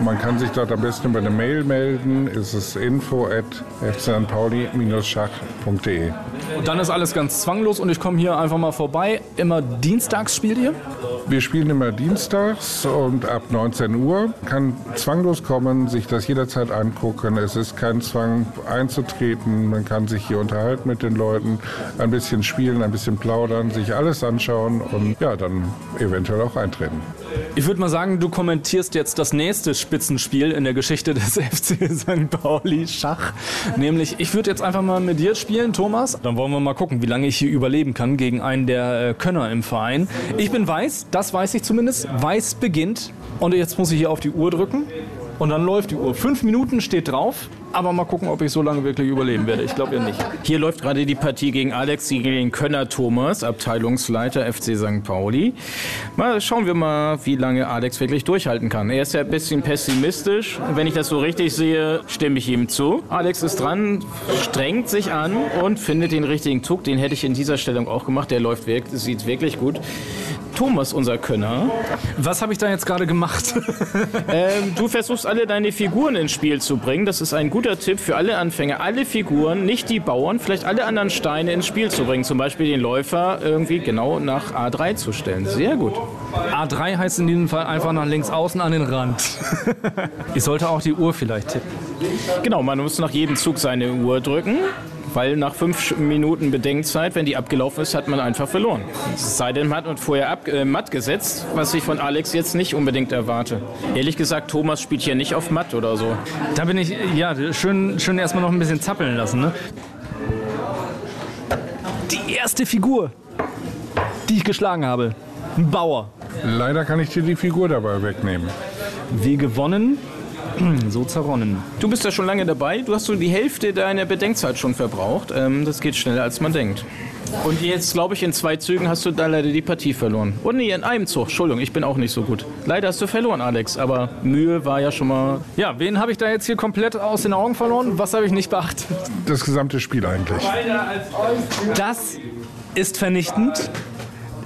Man kann sich dort am besten über eine Mail melden. Es ist info at fcstpauli-schach.de. Und dann ist alles ganz zwanglos und ich komme hier einfach mal vorbei. Immer dienstags spielt ihr? Wir spielen immer dienstags und ab 19 Uhr. Kann zwanglos kommen, sich das jederzeit angucken. Es ist kein Zwang einzutreten. Man kann sich hier unterhalten mit den Leuten, ein bisschen spielen, ein bisschen plaudern, sich alles anschauen und ja, dann eventuell auch eintreten. Ich würde mal sagen, du kommentierst jetzt das nächste Spitzenspiel in der Geschichte des FC St. Pauli Schach. Nämlich, ich würde jetzt einfach mal mit dir spielen, Thomas. Dann wollen wir mal gucken, wie lange ich hier überleben kann gegen einen der äh, Könner im Verein. Ich bin weiß, das weiß ich zumindest. Weiß beginnt. Und jetzt muss ich hier auf die Uhr drücken. Und dann läuft die Uhr. Fünf Minuten steht drauf. Aber mal gucken, ob ich so lange wirklich überleben werde. Ich glaube ja nicht. Hier läuft gerade die Partie gegen Alex, gegen Könner Thomas, Abteilungsleiter FC St. Pauli. Mal schauen wir mal, wie lange Alex wirklich durchhalten kann. Er ist ja ein bisschen pessimistisch. Wenn ich das so richtig sehe, stimme ich ihm zu. Alex ist dran, strengt sich an und findet den richtigen Zug. Den hätte ich in dieser Stellung auch gemacht. Der läuft wirklich, sieht wirklich gut. Thomas, unser Könner. Was habe ich da jetzt gerade gemacht? ähm, du versuchst alle deine Figuren ins Spiel zu bringen. Das ist ein guter Tipp für alle Anfänger. Alle Figuren, nicht die Bauern, vielleicht alle anderen Steine ins Spiel zu bringen. Zum Beispiel den Läufer irgendwie genau nach A3 zu stellen. Sehr gut. A3 heißt in diesem Fall einfach nach links außen an den Rand. ich sollte auch die Uhr vielleicht tippen. Genau, man muss nach jedem Zug seine Uhr drücken. Weil nach fünf Minuten Bedenkzeit, wenn die abgelaufen ist, hat man einfach verloren. Es sei denn, man hat vorher ab, äh, matt gesetzt, was ich von Alex jetzt nicht unbedingt erwarte. Ehrlich gesagt, Thomas spielt hier nicht auf matt oder so. Da bin ich, ja, schön, schön erstmal noch ein bisschen zappeln lassen. Ne? Die erste Figur, die ich geschlagen habe. Ein Bauer. Leider kann ich dir die Figur dabei wegnehmen. Wie gewonnen, so zerronnen. Du bist ja schon lange dabei. Du hast so die Hälfte deiner Bedenkzeit schon verbraucht. Ähm, das geht schneller, als man denkt. Und jetzt, glaube ich, in zwei Zügen hast du da leider die Partie verloren. Und nee, in einem Zug. Entschuldigung, ich bin auch nicht so gut. Leider hast du verloren, Alex. Aber Mühe war ja schon mal. Ja, wen habe ich da jetzt hier komplett aus den Augen verloren? Was habe ich nicht beachtet? Das gesamte Spiel eigentlich. Das ist vernichtend.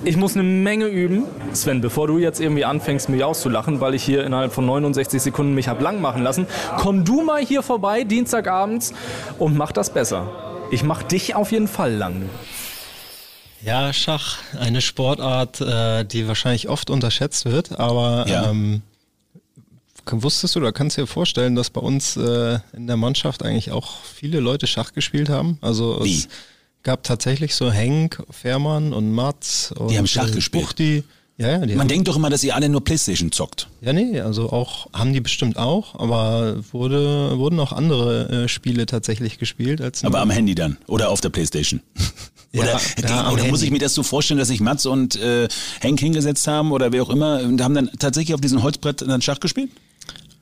Ich muss eine Menge üben. Sven, bevor du jetzt irgendwie anfängst, mich auszulachen, weil ich hier innerhalb von 69 Sekunden mich hab lang machen lassen, komm du mal hier vorbei, Dienstagabends, und mach das besser. Ich mach dich auf jeden Fall lang. Ja, Schach, eine Sportart, äh, die wahrscheinlich oft unterschätzt wird, aber Ja. ähm, wusstest du oder kannst du dir vorstellen, dass bei uns äh, in der Mannschaft eigentlich auch viele Leute Schach gespielt haben? Also Wie? es gab tatsächlich so Henk, Fährmann und Mats und haben Schach gespielt? Buchti. Ja, ja, die Man haben, denkt doch immer, dass ihr alle nur Playstation zockt. ja, nee, also auch haben die bestimmt auch, aber wurde, wurden auch andere äh, Spiele tatsächlich gespielt als Aber am Handy dann oder auf der Playstation. Ja, oder ja, die, oder muss ich mir das so vorstellen, dass sich Mats und äh, Henk hingesetzt haben oder wer auch immer und haben dann tatsächlich auf diesem Holzbrett dann Schach gespielt?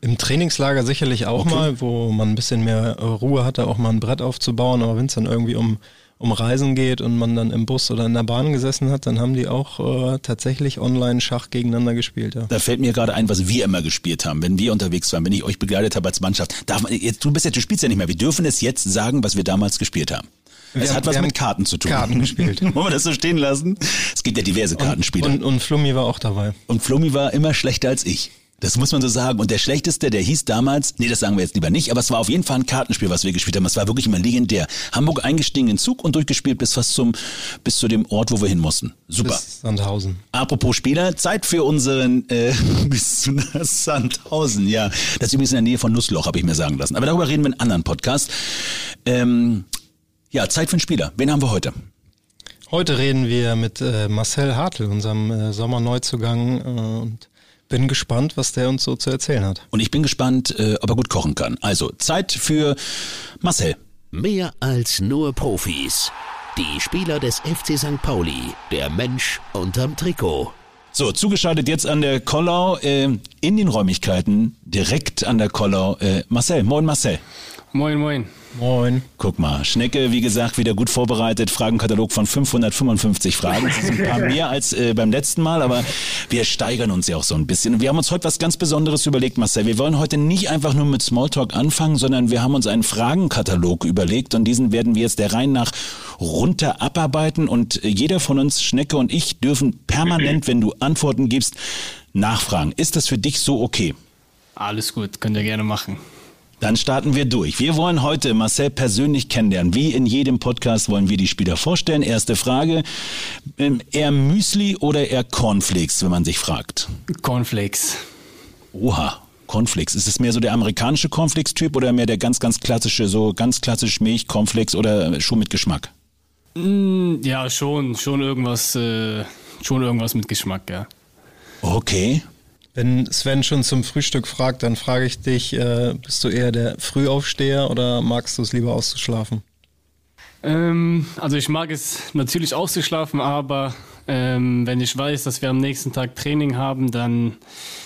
Im Trainingslager sicherlich auch Okay. mal, wo man ein bisschen mehr äh, Ruhe hatte, auch mal ein Brett aufzubauen. Aber wenn es dann irgendwie um, um Reisen geht und man dann im Bus oder in der Bahn gesessen hat, dann haben die auch äh, tatsächlich online Schach gegeneinander gespielt. Ja. Da fällt mir gerade ein, was wir immer gespielt haben, wenn wir unterwegs waren, wenn ich euch begleitet habe als Mannschaft. Darf man, jetzt, du bist ja, du spielst ja nicht mehr. Wir dürfen es jetzt sagen, was wir damals gespielt haben. es haben- hat was wir mit Karten zu tun. Karten gespielt. Wollen wir das so stehen lassen? Es gibt ja diverse Kartenspiele. Und, und Flummi war auch dabei. Und Flummi war immer schlechter als ich. Das muss man so sagen. Und der schlechteste, der hieß damals, nee, das sagen wir jetzt lieber nicht, aber es war auf jeden Fall ein Kartenspiel, was wir gespielt haben. Es war wirklich immer legendär. Hamburg eingestiegen in Zug und durchgespielt bis fast zum, bis zu dem Ort, wo wir hin mussten. Super. Bis Sandhausen. Apropos Spieler, Zeit für unseren äh, bis zu Sandhausen. Ja, das ist übrigens in der Nähe von Nussloch, habe ich mir sagen lassen. Aber darüber reden wir in einem anderen Podcast. Ähm, ja, Zeit für einen Spieler. Wen haben wir heute? Heute reden wir mit äh, Marcel Hartl, unserem äh, Sommerneuzugang. Äh, und bin gespannt, was der uns so zu erzählen hat. Und ich bin gespannt, äh, ob er gut kochen kann. Also Zeit für Marcel. Mehr als nur Profis. Die Spieler des FC St. Pauli. Der Mensch unterm Trikot. So, zugeschaltet jetzt an der Kollau, äh, in den Räumlichkeiten, direkt an der Kollau. Äh, Marcel, moin Marcel. Moin, moin. Moin. Guck mal, Schnecke, wie gesagt, wieder gut vorbereitet. Fragenkatalog von 555 Fragen. Das ist ein paar mehr als äh, beim letzten Mal, aber wir steigern uns ja auch so ein bisschen. Und wir haben uns heute was ganz Besonderes überlegt, Marcel. Wir wollen heute nicht einfach nur mit Smalltalk anfangen, sondern wir haben uns einen Fragenkatalog überlegt und diesen werden wir jetzt der Reihe nach runter abarbeiten und äh, jeder von uns, Schnecke und ich, dürfen permanent, wenn du Antworten gibst, nachfragen. Ist das für dich so okay? Alles gut, könnt ihr gerne machen. Dann starten wir durch. Wir wollen heute Marcel persönlich kennenlernen. Wie in jedem Podcast wollen wir die Spieler vorstellen. Erste Frage. Ähm, eher Müsli oder eher Cornflakes, wenn man sich fragt? Cornflakes. Oha, Cornflakes. Ist es mehr so der amerikanische Cornflakes-Typ oder mehr der ganz, ganz klassische, so ganz klassisch Milch, Cornflakes oder schon mit Geschmack? Mm, ja, schon, schon irgendwas, äh, schon irgendwas mit Geschmack, ja. Okay. Wenn Sven schon zum Frühstück fragt, dann frage ich dich, äh, bist du eher der Frühaufsteher oder magst du es lieber auszuschlafen? Ähm, also ich mag es natürlich auszuschlafen, aber ähm, wenn ich weiß, dass wir am nächsten Tag Training haben, dann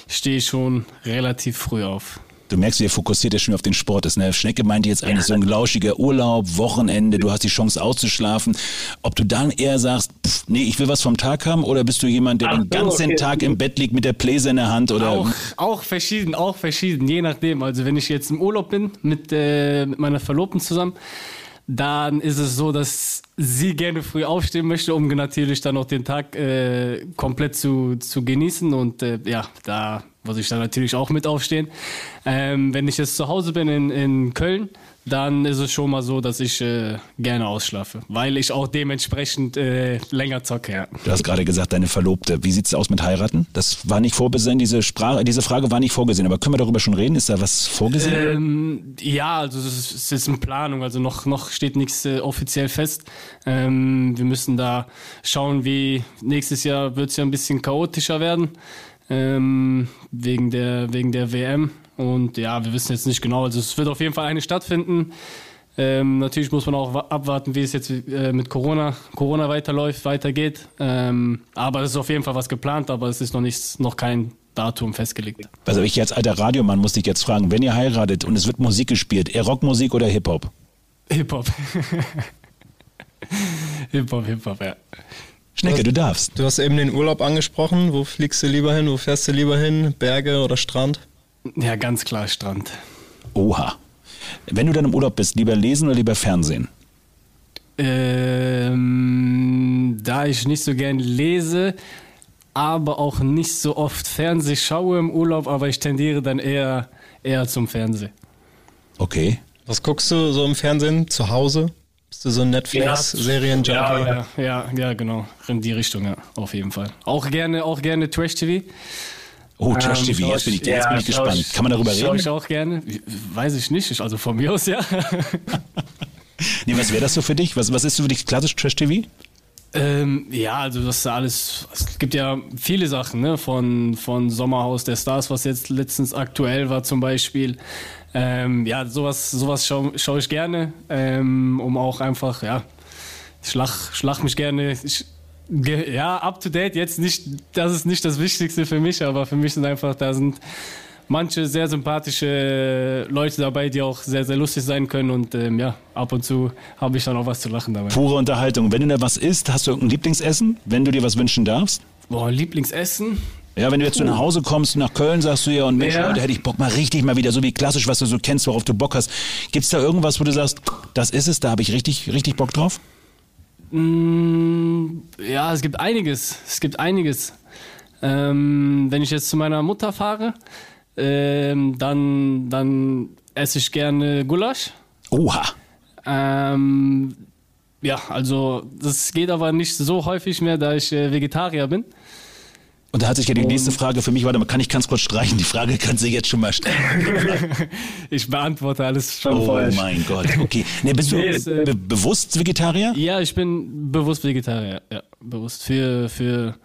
stehe ich schon relativ früh auf. Du merkst, ihr fokussiert ja schon auf den Sport. Das, ne? Schnecke meinte jetzt eigentlich so ein lauschiger Urlaub, Wochenende, du hast die Chance auszuschlafen. Ob du dann eher sagst, pff, nee, ich will was vom Tag haben oder bist du jemand, der Ach den ganzen okay. Tag im Bett liegt mit der Pläse in der Hand oder Auch, auch verschieden, auch verschieden, je nachdem. Also wenn ich jetzt im Urlaub bin mit, äh, mit meiner Verlobten zusammen, dann ist es so, dass sie gerne früh aufstehen möchte, um natürlich dann auch den Tag äh, komplett zu, zu genießen. Und äh, ja, da muss ich dann natürlich auch mit aufstehen. Ähm, wenn ich jetzt zu Hause bin in, in Köln, dann ist es schon mal so, dass ich äh, gerne ausschlafe, weil ich auch dementsprechend äh, länger zocke. Ja. Du hast gerade gesagt, deine Verlobte. Wie sieht's aus mit heiraten? Das war nicht vorgesehen, diese Sprache, diese Frage war nicht vorgesehen. Aber können wir darüber schon reden? Ist da was vorgesehen? Ähm, ja, also es ist, es ist in Planung, also noch, noch steht nichts äh, offiziell fest. Ähm, wir müssen da schauen, wie nächstes Jahr wird es ja ein bisschen chaotischer werden, ähm, wegen, der, wegen der WM. Und ja, wir wissen jetzt nicht genau, also es wird auf jeden Fall eine stattfinden. Ähm, natürlich muss man auch wa- abwarten, wie es jetzt äh, mit Corona, Corona weiterläuft, weitergeht. Ähm, aber es ist auf jeden Fall was geplant, aber es ist noch nichts, noch kein Datum festgelegt. Also ich als alter Radiomann muss dich jetzt fragen, wenn ihr heiratet und es wird Musik gespielt, eher Rockmusik oder Hip-Hop? Hip-Hop. Hip-Hop, Hip-Hop, ja. Schnecke, du darfst. Du hast eben den Urlaub angesprochen. Wo fliegst du lieber hin? Wo fährst du lieber hin? Berge oder Strand? Ja, ganz klar Strand. Oha. Wenn du dann im Urlaub bist, lieber lesen oder lieber Fernsehen? Ähm, da ich nicht so gern lese, aber auch nicht so oft Fernseh schaue im Urlaub, aber ich tendiere dann eher, eher zum Fernsehen. Okay. Was guckst du so im Fernsehen? Zu Hause? Bist du so ein Netflix-Serien-Junkie? Ja, ja, ja, ja, genau. In die Richtung, ja, auf jeden Fall. Auch gerne, auch gerne Trash-TV. Oh, Trash TV, schau jetzt bin ich, ich- jetzt bin ja, ich schau gespannt. ich- Kann man darüber reden? ich auch gerne. Weiß ich nicht, also von mir aus ja. Nee, was wäre das so für dich? Was, was ist so für dich klassisch Trash TV? Ähm, ja, also das ist alles, es gibt ja viele Sachen, ne? Von, von Sommerhaus der Stars, was jetzt letztens aktuell war zum Beispiel. Ähm, ja, sowas, sowas schaue schau ich gerne, ähm, um auch einfach, ja, ich lach, schlag mich gerne. Ich, ge, ja, up to date, jetzt nicht, das ist nicht das Wichtigste für mich, aber für mich sind einfach, da sind manche sehr sympathische Leute dabei, die auch sehr, sehr lustig sein können und ähm, ja, ab und zu habe ich dann auch was zu lachen dabei. Pure Unterhaltung. Wenn du da was isst, hast du irgendein Lieblingsessen, wenn du dir was wünschen darfst? Boah, Lieblingsessen? Ja, wenn du jetzt so nach Hause kommst, nach Köln, sagst du ja, und Mensch, Ja. heute hätte ich Bock mal richtig mal wieder, so wie klassisch, was du so kennst, worauf du Bock hast. Gibt's da irgendwas, wo du sagst, das ist es, da habe ich richtig, richtig Bock drauf? Mm, Ja, es gibt einiges. Es gibt einiges. Ähm, wenn ich jetzt zu meiner Mutter fahre, ähm, dann, dann esse ich gerne Gulasch. Oha. Ähm, ja, also das geht aber nicht so häufig mehr, da ich äh, Vegetarier bin. Und da hat sich ja die nächste Frage für mich, warte mal, kann ich ganz kurz streichen? Die Frage kannst du jetzt schon mal stellen. Ich beantworte alles schon Oh vorher. mein Gott, okay. Nee, bist du Nee, ist, äh, be bewusst Vegetarier? Ja, ich bin bewusst Vegetarier. Ja, bewusst für für.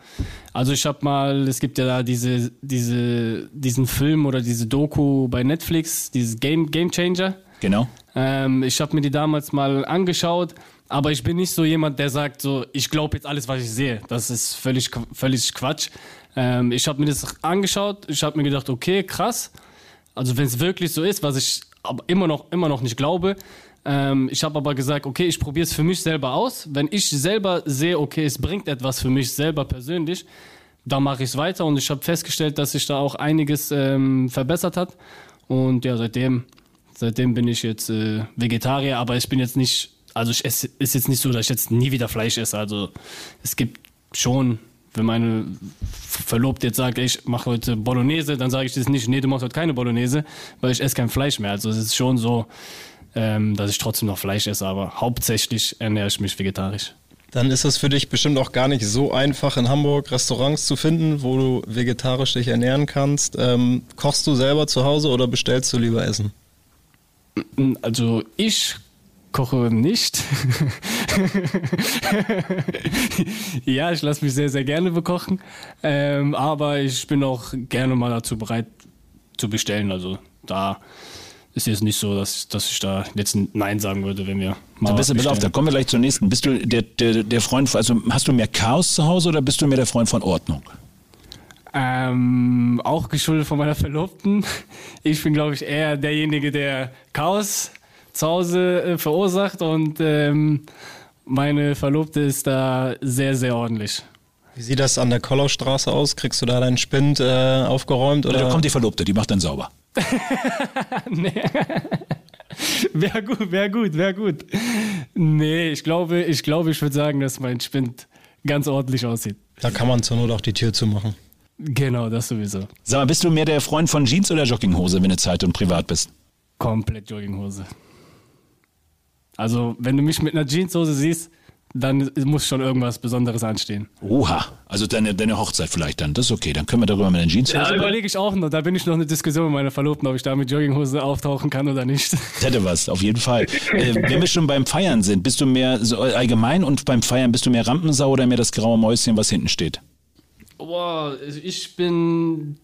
Also ich habe mal, es gibt ja da diese diese diesen Film oder diese Doku bei Netflix, dieses Game Game Changer. Genau. Ähm, ich habe mir die damals mal angeschaut, aber ich bin nicht so jemand, der sagt so, ich glaube jetzt alles, was ich sehe. Das ist völlig völlig Quatsch. Ähm, ich habe mir das angeschaut, ich habe mir gedacht, okay, krass. Also wenn es wirklich so ist, was ich aber immer noch immer noch nicht glaube. Ähm, ich habe aber gesagt, okay, ich probiere es für mich selber aus. Wenn ich selber sehe, okay, es bringt etwas für mich selber persönlich, dann mache ich es weiter. Und ich habe festgestellt, dass sich da auch einiges ähm, verbessert hat. Und ja, seitdem seitdem bin ich jetzt äh, Vegetarier, aber ich bin jetzt nicht, also ich esse, ist jetzt nicht so, dass ich jetzt nie wieder Fleisch esse. Also es gibt schon, wenn meine Verlobte jetzt sagt, ey, ich mache heute Bolognese, dann sage ich das nicht, nee, du machst heute keine Bolognese, weil ich esse kein Fleisch mehr. Also es ist schon so, ähm, dass ich trotzdem noch Fleisch esse, aber hauptsächlich ernähre ich mich vegetarisch. Dann ist es für dich bestimmt auch gar nicht so einfach, in Hamburg Restaurants zu finden, wo du vegetarisch dich ernähren kannst. Ähm, kochst du selber zu Hause oder bestellst du lieber Essen? Also ich koche nicht. ja, ich lasse mich sehr, sehr gerne bekochen. Ähm, aber ich bin auch gerne mal dazu bereit zu bestellen. Also da ist jetzt nicht so, dass, dass ich da jetzt Nein sagen würde, wenn wir mal Da was bist du, auf, da kommen wir gleich zur nächsten. Bist du der, der, der Freund, also hast du mehr Chaos zu Hause oder bist du mehr der Freund von Ordnung? Ähm, auch geschuldet von meiner Verlobten. Ich bin, glaube ich, eher derjenige, der Chaos zu Hause äh, verursacht und ähm, meine Verlobte ist da sehr, sehr ordentlich. Wie sieht das an der Kollaustraße aus? Kriegst du da deinen Spind äh, aufgeräumt? Oder da kommt die Verlobte, die macht dann sauber. nee. Wäre gut, wäre gut, wäre gut. Nee, ich glaube, ich glaube, ich würde sagen, dass mein Spind ganz ordentlich aussieht. da kann man zur Not auch die Tür zumachen. Genau, das sowieso. Sag mal, bist du mehr der Freund von Jeans oder Jogginghose, wenn du Zeit und privat bist? Komplett Jogginghose. Also, wenn du mich mit einer Jeanshose siehst, dann muss schon irgendwas Besonderes anstehen. Oha, also deine, deine Hochzeit vielleicht dann. Das ist okay, dann können wir darüber mit den Jeans Da überlege ich auch noch, da bin ich noch eine Diskussion mit meiner Verlobten, ob ich da mit Jogginghose auftauchen kann oder nicht. Das hätte was, auf jeden Fall. Äh, wenn wir schon beim Feiern sind, bist du mehr so allgemein und beim Feiern bist du mehr Rampensau oder mehr das graue Mäuschen, was hinten steht? Boah, ich bin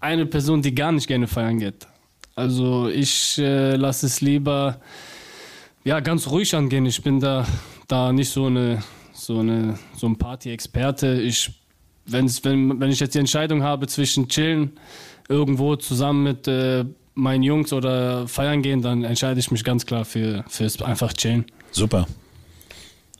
eine Person, die gar nicht gerne feiern geht. Also ich äh, lasse es lieber ja ganz ruhig angehen. Ich bin da da nicht so eine so eine so ein Party-Experte. Ich wenn's, wenn wenn ich jetzt die Entscheidung habe zwischen chillen irgendwo zusammen mit äh, meinen Jungs oder feiern gehen, dann entscheide ich mich ganz klar für fürs einfach chillen. Super.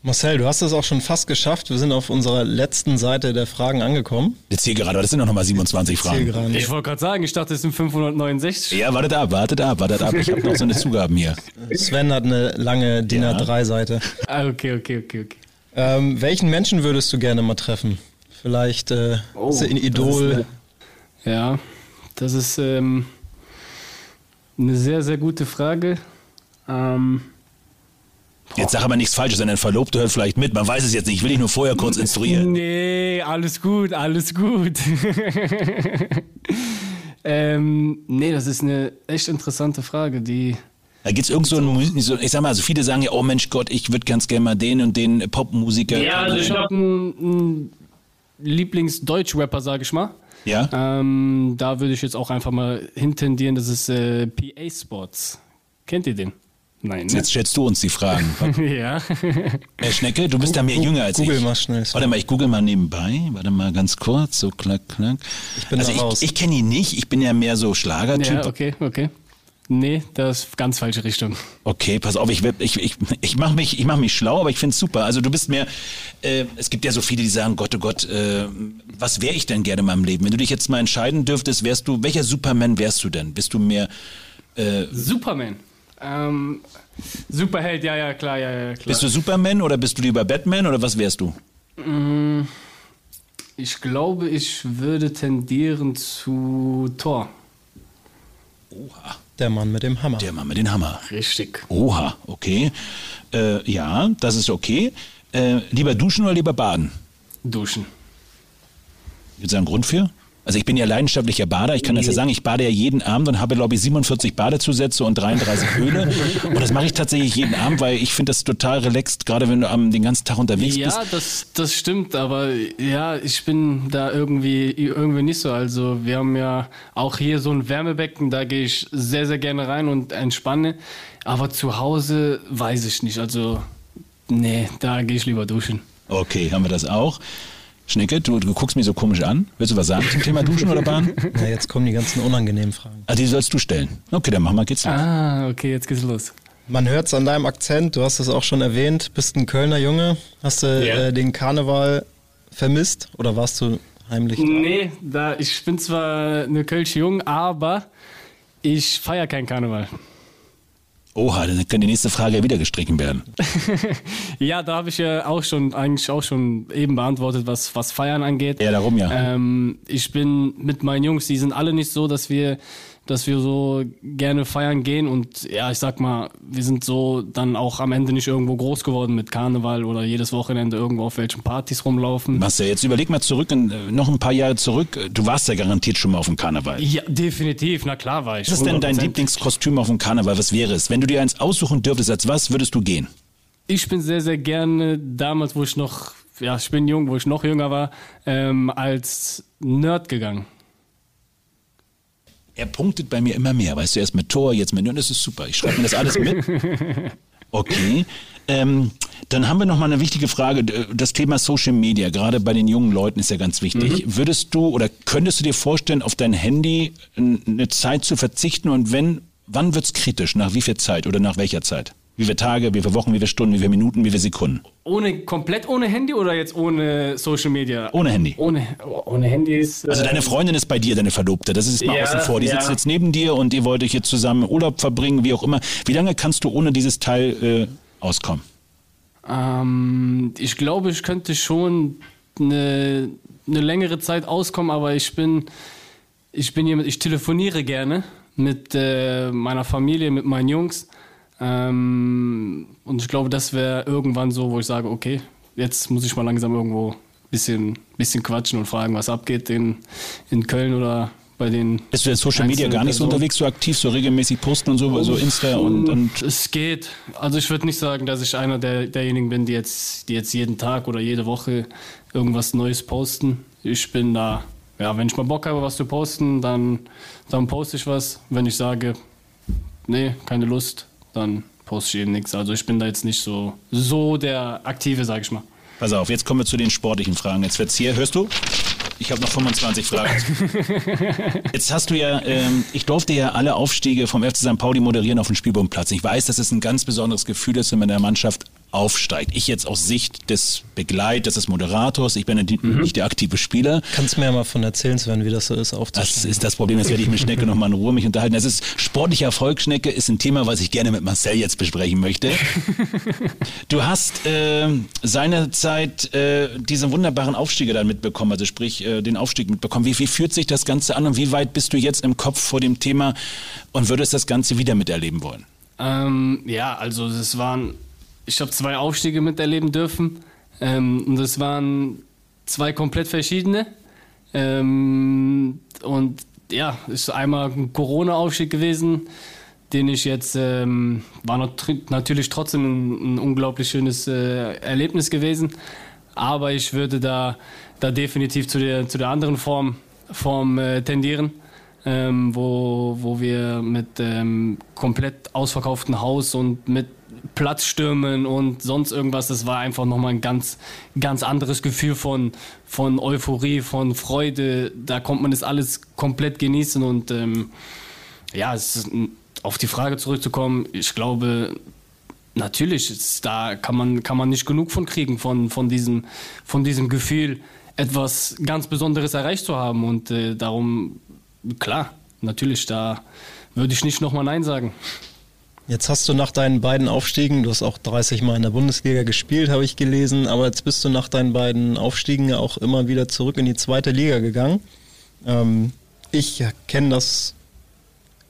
Marcel, du hast es auch schon fast geschafft. Wir sind auf unserer letzten Seite der Fragen angekommen. Jetzt hier gerade, das sind doch nochmal 27 Ziel Fragen. gerade. Ich wollte gerade sagen, ich dachte, es sind 569. Ja, wartet ab, wartet ab, wartet ab. Ich habe noch so eine Zugaben hier. Sven hat eine lange DIN Ja. A3-Seite. Ah, okay, okay, okay, okay. Ähm, welchen Menschen würdest du gerne mal treffen? Vielleicht äh, Oh, ist ein das Idol. Ja, das ist ähm, eine sehr, sehr gute Frage. Ähm, Jetzt sag aber nichts Falsches, denn dein Verlobte hört vielleicht mit. Man weiß es jetzt nicht. Ich will dich nur vorher kurz instruieren. nee, alles gut, alles gut. ähm, nee, das ist eine echt interessante Frage, die. Da gibt's irgend so ein, Mu- so, ich sag mal, also viele sagen ja, oh Mensch Gott, ich würde ganz gerne mal den und den Popmusiker. Ja, also ich habe einen, einen Lieblings-Deutsch-Rapper, sage ich mal. Ja? Ähm, da würde ich jetzt auch einfach mal hintendieren, das ist äh, PA Sports. Kennt ihr den? Nein, ne? Jetzt stellst du uns die Fragen. ja. Herr Schnecke, du bist da mehr jünger als Google ich. mal schnell. Warte mal, ich google mal nebenbei. Warte mal ganz kurz, so klack, klack. Ich bin also da raus. ich, ich kenne ihn nicht. Ich bin ja mehr so Schlagertyp. Ja, okay, okay. Nee, das ist ganz falsche Richtung. Okay, pass auf, ich, ich, ich, ich mache mich, ich mach mich schlau, aber ich find's super. Also du bist mehr, äh, es gibt ja so viele, die sagen, Gott, oh Gott, äh, was wäre ich denn gerne in meinem Leben? Wenn du dich jetzt mal entscheiden dürftest, wärst du, welcher Superman wärst du denn? Bist du mehr, äh, Superman. Ähm, Superheld, ja, ja, klar, ja, ja, klar. bist du Superman oder bist du lieber Batman oder was wärst du? Ich glaube, ich würde tendieren zu Tor. Oha. Der Mann mit dem Hammer. Der Mann mit dem Hammer. Richtig. Oha, okay. Äh, ja, das ist okay. Äh, lieber duschen oder lieber baden? Duschen. Gibt es einen Grund für? Also ich bin ja leidenschaftlicher Bader, ich kann das ja sagen, ich bade ja jeden Abend und habe, glaube ich, 47 Badezusätze und 33 Öle. und das mache ich tatsächlich jeden Abend, weil ich finde das total relaxed, gerade wenn du am, den ganzen Tag unterwegs ja, bist. Ja, das, das stimmt, aber ja, ich bin da irgendwie, irgendwie nicht so. Also wir haben ja auch hier so ein Wärmebecken, da gehe ich sehr, sehr gerne rein und entspanne. Aber zu Hause weiß ich nicht. Also nee, da gehe ich lieber duschen. Okay, haben wir das auch. Schnecke, du, du guckst mich so komisch an. Willst du was sagen zum Thema Duschen oder Bahn? Na, jetzt kommen die ganzen unangenehmen Fragen. Ah, die sollst du stellen. Okay, dann machen wir, geht's los. Ah, okay, jetzt geht's los. Man hört es an deinem Akzent, du hast es auch schon erwähnt, bist ein Kölner Junge. Hast du Ja. äh, den Karneval vermisst oder warst du heimlich da? Nee, da, ich bin zwar eine Kölsch Jung, aber ich feiere keinen Karneval. Oha, dann kann die nächste Frage ja wieder gestrichen werden. Ja, da habe ich ja auch schon, eigentlich auch schon eben beantwortet, was, was Feiern angeht. Ja, darum ja. Ähm, ich bin mit meinen Jungs, die sind alle nicht so, dass wir, dass wir so gerne feiern gehen und ja, ich sag mal, wir sind so dann auch am Ende nicht irgendwo groß geworden mit Karneval oder jedes Wochenende irgendwo auf welchen Partys rumlaufen. Marcel, jetzt überleg mal zurück, in, äh, noch ein paar Jahre zurück. Du warst ja garantiert schon mal auf dem Karneval. Ja, definitiv, na klar war ich. Was ist denn dein 100%. Lieblingskostüm auf dem Karneval? Was wäre es? Wenn du dir eins aussuchen dürftest, als was würdest du gehen? Ich bin sehr, sehr gerne damals, wo ich noch, ja, ich bin jung, wo ich noch jünger war, ähm, als Nerd gegangen. Er punktet bei mir immer mehr, weißt du, erst mit Tor, jetzt mit Nürnberg, das ist super. Ich schreibe mir das alles mit. Okay. Ähm, dann haben wir noch mal eine wichtige Frage. Das Thema Social Media, gerade bei den jungen Leuten, ist ja ganz wichtig. Würdest du oder könntest du dir vorstellen, auf dein Handy eine Zeit zu verzichten? Und wenn, wann wird's kritisch? Nach wie viel Zeit oder nach welcher Zeit? Wie viele Tage, wie viele Wochen, wie viele Stunden, wie viele Minuten, wie viele Sekunden? Ohne, komplett ohne Handy oder jetzt ohne Social Media? Ohne Handy. Ohne, ohne Handy ist. Also äh, deine Freundin ist bei dir, deine Verlobte. Das ist mal Ja, außen vor. Die ja. sitzt jetzt neben dir und ihr wollt euch jetzt zusammen Urlaub verbringen, wie auch immer. Wie lange kannst du ohne dieses Teil äh, auskommen? Ähm, ich glaube, ich könnte schon eine, eine längere Zeit auskommen, aber ich bin, ich bin jemand, ich telefoniere gerne mit äh, meiner Familie, mit meinen Jungs. Ähm, und ich glaube, das wäre irgendwann so, wo ich sage, okay, jetzt muss ich mal langsam irgendwo ein bisschen, bisschen quatschen und fragen, was abgeht in, in Köln oder bei den. Bist du in Social Media gar nicht so unterwegs, so aktiv, so regelmäßig posten und so, so Insta und, und Es geht. Also ich würde nicht sagen, dass ich einer der, derjenigen bin, die jetzt, die jetzt jeden Tag oder jede Woche irgendwas Neues posten. Ich bin da, ja, wenn ich mal Bock habe, was zu posten, dann, dann poste ich was. Wenn ich sage, nee, keine Lust, dann poste ich eben nichts. Also ich bin da jetzt nicht so, so der Aktive, sag ich mal. pass auf, jetzt kommen wir zu den sportlichen Fragen. Jetzt wird's hier, hörst du? Ich habe noch 25 Fragen. Jetzt hast du ja, ähm, ich durfte ja alle Aufstiege vom FC St. Pauli moderieren auf dem Spielbodenplatz. Ich weiß, dass es ein ganz besonderes Gefühl ist, wenn man in der Mannschaft aufsteigt. Ich jetzt aus Sicht des Begleiters, des Moderators, ich bin ja die- nicht der aktive Spieler. Kannst mir ja mal von erzählen, Sven, wie das so ist, Das aufzusteigen. ist das Problem, jetzt werde ich mit Schnecke nochmal in Ruhe mich unterhalten. Das ist sportlicher Erfolg, Schnecke, ist ein Thema, was ich gerne mit Marcel jetzt besprechen möchte. Du hast äh, seinerzeit äh, diesen wunderbaren Aufstieg dann mitbekommen, also sprich äh, den Aufstieg mitbekommen. Wie, wie fühlt sich das Ganze an und wie weit bist du jetzt im Kopf vor dem Thema und würdest das Ganze wieder miterleben wollen? Ähm, ja, also es waren, ich habe zwei Aufstiege miterleben dürfen ähm, und es waren zwei komplett verschiedene. Ähm, und ja, ist einmal ein Corona-Aufstieg gewesen, den ich jetzt, ähm, war nat natürlich trotzdem ein, ein unglaublich schönes äh, Erlebnis gewesen. Aber ich würde da, da definitiv zu der, zu der anderen Form, Form äh, tendieren ähm, wo, wo wir mit ähm, komplett ausverkauftem Haus und mit Platzstürmen und sonst irgendwas, das war einfach nochmal ein ganz, ganz anderes Gefühl von, von Euphorie, von Freude. Da konnte man das alles komplett genießen und ähm, ja, ist, auf die Frage zurückzukommen, ich glaube, natürlich, ist, da kann man, kann man nicht genug von kriegen, von, von, diesem, von diesem Gefühl, etwas ganz Besonderes erreicht zu haben. Und äh, darum, klar, natürlich, da würde ich nicht nochmal Nein sagen. Jetzt hast du nach deinen beiden Aufstiegen, du hast auch 30 Mal in der Bundesliga gespielt, habe ich gelesen, aber jetzt bist du nach deinen beiden Aufstiegen auch immer wieder zurück in die zweite Liga gegangen. Ähm, ich kenne das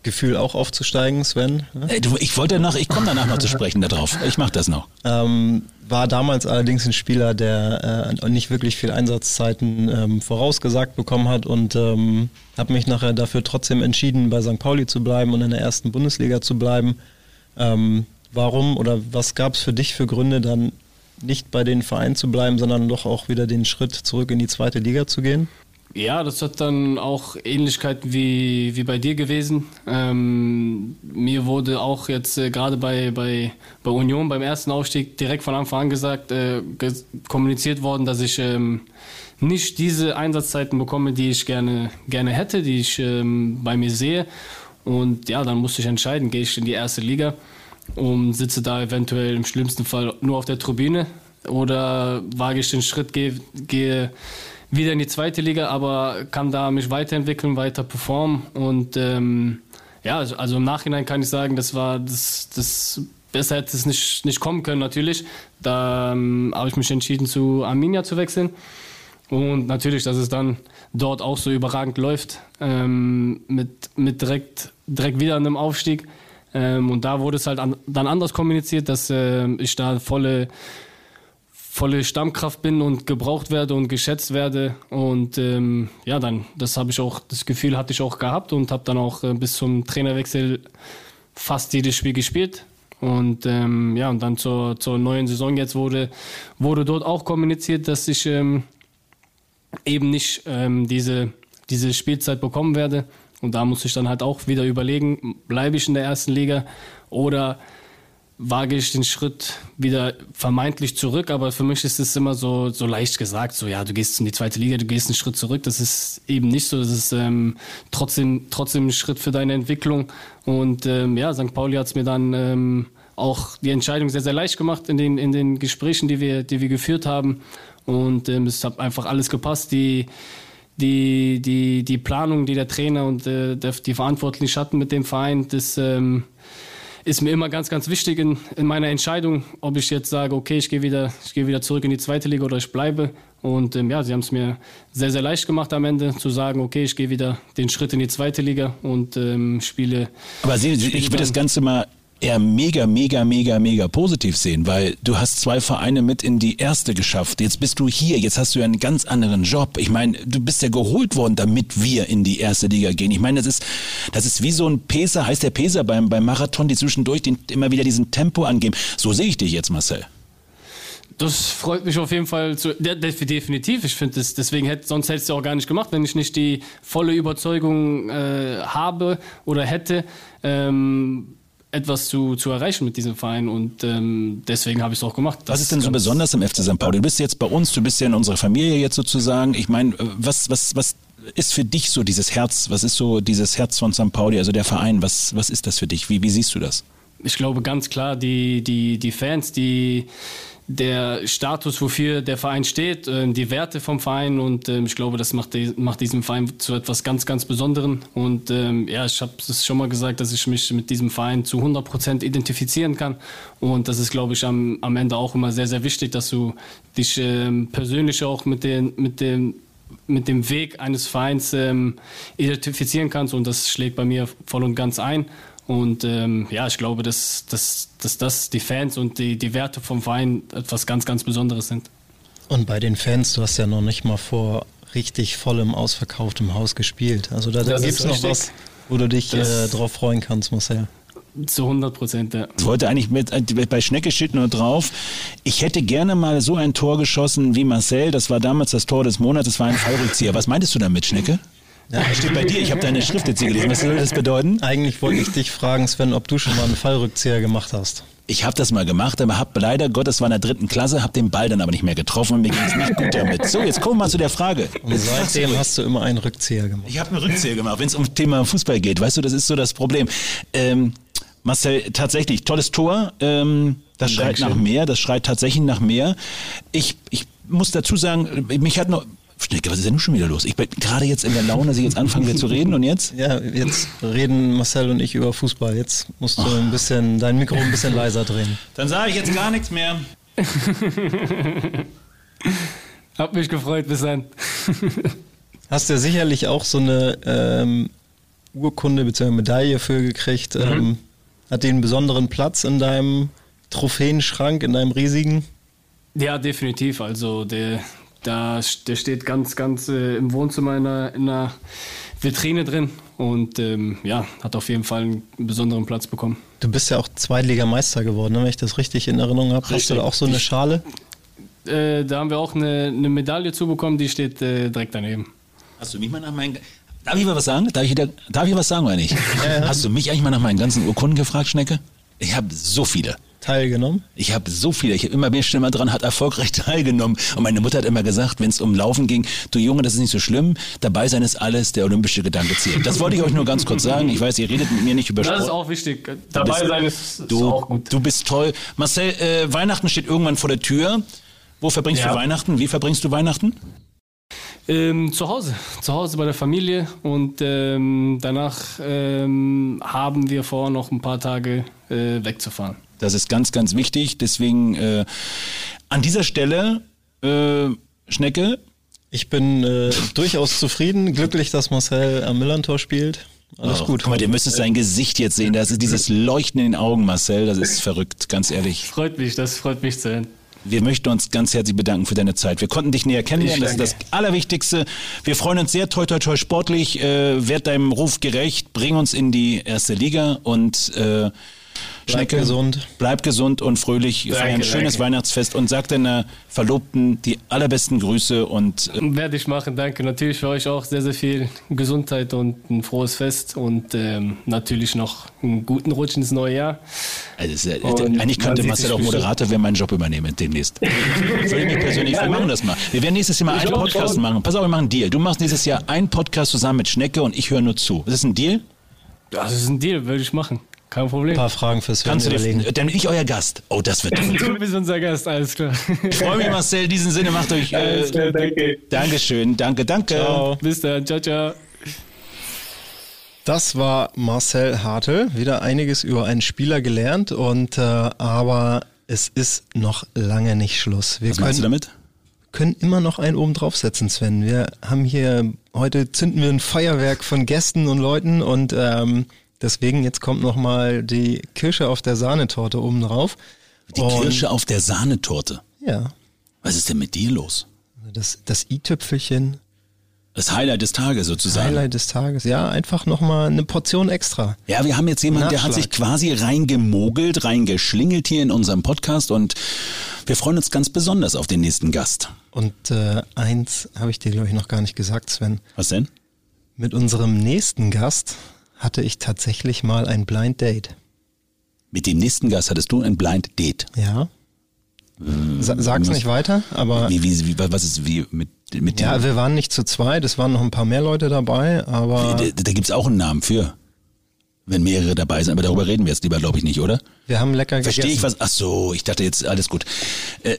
Gefühl auch aufzusteigen, Sven. Äh, du, ich wollte danach, ich komme danach noch zu sprechen darauf. Ich mache das noch. Ähm, war damals allerdings ein Spieler, der äh, nicht wirklich viel Einsatzzeiten ähm, vorausgesagt bekommen hat und ähm, habe mich nachher dafür trotzdem entschieden, bei St. Pauli zu bleiben und in der ersten Bundesliga zu bleiben. Ähm, warum oder was gab es für dich für Gründe, dann nicht bei den Vereinen zu bleiben, sondern doch auch wieder den Schritt zurück in die zweite Liga zu gehen? Ja, das hat dann auch Ähnlichkeiten wie, wie bei dir gewesen. Ähm, mir wurde auch jetzt äh, gerade bei, bei, bei Union beim ersten Aufstieg direkt von Anfang an gesagt, äh, kommuniziert worden, dass ich ähm, nicht diese Einsatzzeiten bekomme, die ich gerne, gerne hätte, die ich ähm, bei mir sehe. Und ja, dann musste ich entscheiden, gehe ich in die erste Liga und sitze da eventuell im schlimmsten Fall nur auf der Tribüne oder wage ich den Schritt, gehe, gehe wieder in die zweite Liga, aber kann da mich weiterentwickeln, weiter performen und ähm, ja, also, also im Nachhinein kann ich sagen, das war das, das besser hätte es nicht, nicht kommen können natürlich. Da ähm, habe ich mich entschieden, zu Arminia zu wechseln. Und natürlich, dass es dann dort auch so überragend läuft, ähm, mit, mit direkt, direkt wieder einem Aufstieg. Ähm, und da wurde es halt an, dann anders kommuniziert, dass äh, ich da volle, volle Stammkraft bin und gebraucht werde und geschätzt werde. Und ähm, ja, dann, das habe ich auch, das Gefühl hatte ich auch gehabt und habe dann auch äh, bis zum Trainerwechsel fast jedes Spiel gespielt. Und ähm, ja, und dann zur, zur neuen Saison jetzt wurde, wurde dort auch kommuniziert, dass ich ähm, eben nicht ähm, diese, diese Spielzeit bekommen werde. Und da muss ich dann halt auch wieder überlegen, bleibe ich in der ersten Liga oder wage ich den Schritt wieder vermeintlich zurück, aber für mich ist es immer so, so leicht gesagt, so ja, du gehst in die zweite Liga, du gehst einen Schritt zurück. Das ist eben nicht so, das ist ähm, trotzdem, trotzdem ein Schritt für deine Entwicklung. Und ähm, ja, St. Pauli hat es mir dann ähm, auch die Entscheidung sehr, sehr leicht gemacht in den, in den Gesprächen, die wir, die wir geführt haben. Und ähm, es hat einfach alles gepasst. Die, die, die, die Planung, die der Trainer und äh, der, die Verantwortlichen hatten mit dem Verein, das ähm, ist mir immer ganz, ganz wichtig in, in meiner Entscheidung, ob ich jetzt sage, okay, ich gehe wieder, ich gehe wieder zurück in die zweite Liga oder ich bleibe. Und ähm, ja, sie haben es mir sehr, sehr leicht gemacht am Ende zu sagen, okay, ich gehe wieder den Schritt in die zweite Liga und ähm, spiele. Aber Sie, ich will dann- das Ganze mal eher mega, mega, mega, mega positiv sehen, weil du hast zwei Vereine mit in die erste geschafft. Jetzt bist du hier, jetzt hast du ja einen ganz anderen Job. Ich meine, du bist ja geholt worden, damit wir in die erste Liga gehen. Ich meine, das ist, das ist wie so ein Peser, heißt der Peser beim, beim Marathon, die zwischendurch den, immer wieder diesen Tempo angeben. So sehe ich dich jetzt, Marcel. Das freut mich auf jeden Fall zu, de, de, definitiv. Ich finde deswegen hätte, sonst hätte es auch gar nicht gemacht, wenn ich nicht die volle Überzeugung äh, habe oder hätte, ähm, etwas zu, zu erreichen mit diesem Verein. Und ähm, deswegen habe ich es auch gemacht. Was ist denn so besonders im FC St. Pauli? Du bist jetzt bei uns, du bist ja in unserer Familie jetzt sozusagen. Ich meine, was, was, was ist für dich so dieses Herz? Was ist so dieses Herz von St. Pauli, also der Verein? Was, was ist das für dich? Wie, wie siehst du das? Ich glaube ganz klar, die, die, die Fans, die, der Status, wofür der Verein steht, äh, die Werte vom Verein und ähm, ich glaube, das macht, die, macht diesen Verein zu etwas ganz, ganz Besonderem. Und ähm, ja, ich habe es schon mal gesagt, dass ich mich mit diesem Verein zu 100 Prozent identifizieren kann. Und das ist, glaube ich, am, am Ende auch immer sehr, sehr wichtig, dass du dich ähm, persönlich auch mit den, mit den mit dem Weg eines Vereins identifizieren kannst und das schlägt bei mir voll und ganz ein. Und ähm, ja, ich glaube, dass, dass, dass das die Fans und die, die Werte vom Verein etwas ganz, ganz Besonderes sind. Und bei den Fans, du hast ja noch nicht mal vor richtig vollem ausverkauftem Haus gespielt. Also da, da gibt es noch was, wo du dich äh, drauf freuen kannst, Marcel. Zu 100 Prozent, ja. Ich wollte eigentlich mit, äh, bei Schnecke steht nur drauf, ich hätte gerne mal so ein Tor geschossen wie Marcel, das war damals das Tor des Monats, das war ein Fallrückzieher. Was meintest du damit, Schnecke? Ja, Steht bei dir, ich habe deine Schrift jetzt hier gelesen. Was soll das bedeuten? Eigentlich wollte ich dich fragen, Sven, ob du schon mal einen Fallrückzieher gemacht hast. Ich habe das mal gemacht, aber habe leider Gott, das war in der dritten Klasse, habe den Ball dann aber nicht mehr getroffen und mir ging es nicht gut damit. So, jetzt kommen wir mal zu der Frage. Und seitdem hast du immer einen Rückzieher gemacht. Ich habe einen Rückzieher gemacht, wenn es um Thema Fußball geht. Weißt du, das ist so das Problem. Ähm, Marcel, tatsächlich, tolles Tor. Ähm, das schreit Dankeschön. nach mehr, das schreit tatsächlich nach mehr. Ich, ich muss dazu sagen, mich hat noch Schnecke, was ist denn nun schon wieder los? Ich bin gerade jetzt in der Laune, dass ich jetzt anfangen will zu reden und jetzt? Ja, jetzt reden Marcel und ich über Fußball. Jetzt musst du ein bisschen dein Mikro ein bisschen leiser drehen. Dann sage ich jetzt gar nichts mehr. Hab mich gefreut, bis dann. Hast ja sicherlich auch so eine ähm, Urkunde bzw. Medaille für gekriegt. Ähm, hat die einen besonderen Platz in deinem Trophäenschrank, in deinem riesigen? Ja, definitiv. Also der, da, der steht ganz, ganz äh, im Wohnzimmer in einer, in einer Vitrine drin und ähm, ja, hat auf jeden Fall einen besonderen Platz bekommen. Du bist ja auch Zweitligameister geworden, ne, wenn ich das richtig in Erinnerung habe. Hast du da auch so eine Schale? Äh, da haben wir auch eine, eine Medaille zubekommen, die steht äh, direkt daneben. Hast du mich mal nach meinen. Darf ich mal was sagen? Darf ich, wieder, darf ich was sagen oder nicht? Hast du mich eigentlich mal nach meinen ganzen Urkunden gefragt, Schnecke? Ich habe so viele. Teilgenommen? Ich habe so viele. Ich habe immer mehr Stimme dran, hat erfolgreich teilgenommen. Und meine Mutter hat immer gesagt, wenn es um Laufen ging, du Junge, das ist nicht so schlimm. Dabei sein ist alles, der olympische Gedanke zählt. Das wollte ich euch nur ganz kurz sagen. Ich weiß, ihr redet mit mir nicht über Das ist Sport. auch wichtig. Dabei bist- sein ist, ist Du, auch gut. du bist toll. Marcel, äh, Weihnachten steht irgendwann vor der Tür. Wo verbringst Ja. du Weihnachten? Wie verbringst du Weihnachten? Ähm, zu Hause, zu Hause bei der Familie und ähm, danach ähm, haben wir vor, noch ein paar Tage äh, wegzufahren. Das ist ganz, ganz wichtig. Deswegen äh, an dieser Stelle, äh, Schnecke, Ich bin äh, durchaus zufrieden, glücklich, dass Marcel am Millantor spielt. Alles Oh, gut. Guck mal, ihr müsst sein Gesicht jetzt sehen. Das ist dieses Leuchten in den Augen, Marcel. Das ist verrückt, ganz ehrlich. Freut mich, das freut mich zu hören. Wir möchten uns ganz herzlich bedanken für deine Zeit. Wir konnten dich näher kennenlernen. Das ist das Allerwichtigste. Wir freuen uns sehr, toi, toi, toi, sportlich. Äh, werd deinem Ruf gerecht. Bring uns in die erste Liga und äh, Bleib gesund. Bleib gesund und fröhlich. Feier ein schönes danke. Weihnachtsfest und sag deiner Verlobten die allerbesten Grüße und äh, Werde ich machen, danke. Natürlich für euch auch sehr, sehr viel Gesundheit und ein frohes Fest und ähm, natürlich noch einen guten Rutsch ins neue Jahr. Also es ist, Und eigentlich könnte Marcel sich auch. Moderator werden, meinen Job übernehmen demnächst. Würde ich mich persönlich, wir machen das mal. Wir werden nächstes Jahr mal einen Podcast schon. machen. Pass auf, wir machen einen Deal. Du machst nächstes Jahr einen Podcast zusammen mit Schnecke und ich höre nur zu. Ist das ein Deal? Das ist ein Deal, würde ich machen. Kein Problem. Ein paar Fragen fürs Kannst du Hören dir, überlegen. dann bin ich euer Gast. Oh, das wird toll. Du bist unser Gast, alles klar. Ich freue mich, Marcel. In diesem Sinne macht euch. Äh, Alles klar, danke. Dankeschön. Danke, danke. Ciao. Bis dann, ciao, ciao. Das war Marcel Hartl. Wieder einiges über einen Spieler gelernt und äh, aber es ist noch lange nicht Schluss. Wir Was meinst du können, damit? können immer noch einen oben draufsetzen, Sven. Wir haben hier heute zünden wir ein Feuerwerk von Gästen und Leuten und ähm, deswegen jetzt kommt noch mal die Kirsche auf der Sahnetorte oben drauf. Die Und- Kirsche auf der Sahnetorte. Ja, Was ist denn mit dir los? das das i-Tüpfelchen, Das Highlight des Tages sozusagen. Highlight des Tages. Ja, einfach noch mal eine Portion extra. Ja, wir haben jetzt jemanden, der hat sich quasi reingemogelt, reingeschlingelt hier in unserem Podcast und wir freuen uns ganz besonders auf den nächsten Gast. Und äh, eins habe ich dir glaube ich noch gar nicht gesagt, Sven. Was denn? Mit unserem nächsten Gast hatte ich tatsächlich mal ein Blind Date. Mit dem nächsten Gast hattest du ein Blind Date. Ja. Sa sag's nicht weiter, aber Wie, wie, wie, was ist wie mit, mit ja, dem? wir waren nicht zu zweit, es waren noch ein paar mehr Leute dabei, aber Da, da gibt's auch einen Namen für. Wenn mehrere dabei sind, aber darüber reden wir jetzt lieber, glaube ich, nicht, oder? wir haben lecker Verstehe ich gegessen. was? Ach so, ich dachte jetzt, alles gut. Äh,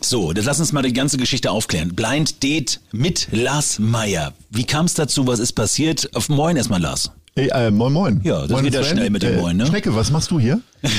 so, dann lass uns mal die ganze Geschichte aufklären. Blind Date mit Lars Meyer. Wie kam es dazu? Was ist passiert? Auf Moin erstmal, Lars. Hey, äh, moin moin. Ja, das moin, geht ja schnell mit dem äh, Moin, ne? Schnecke, was machst du hier?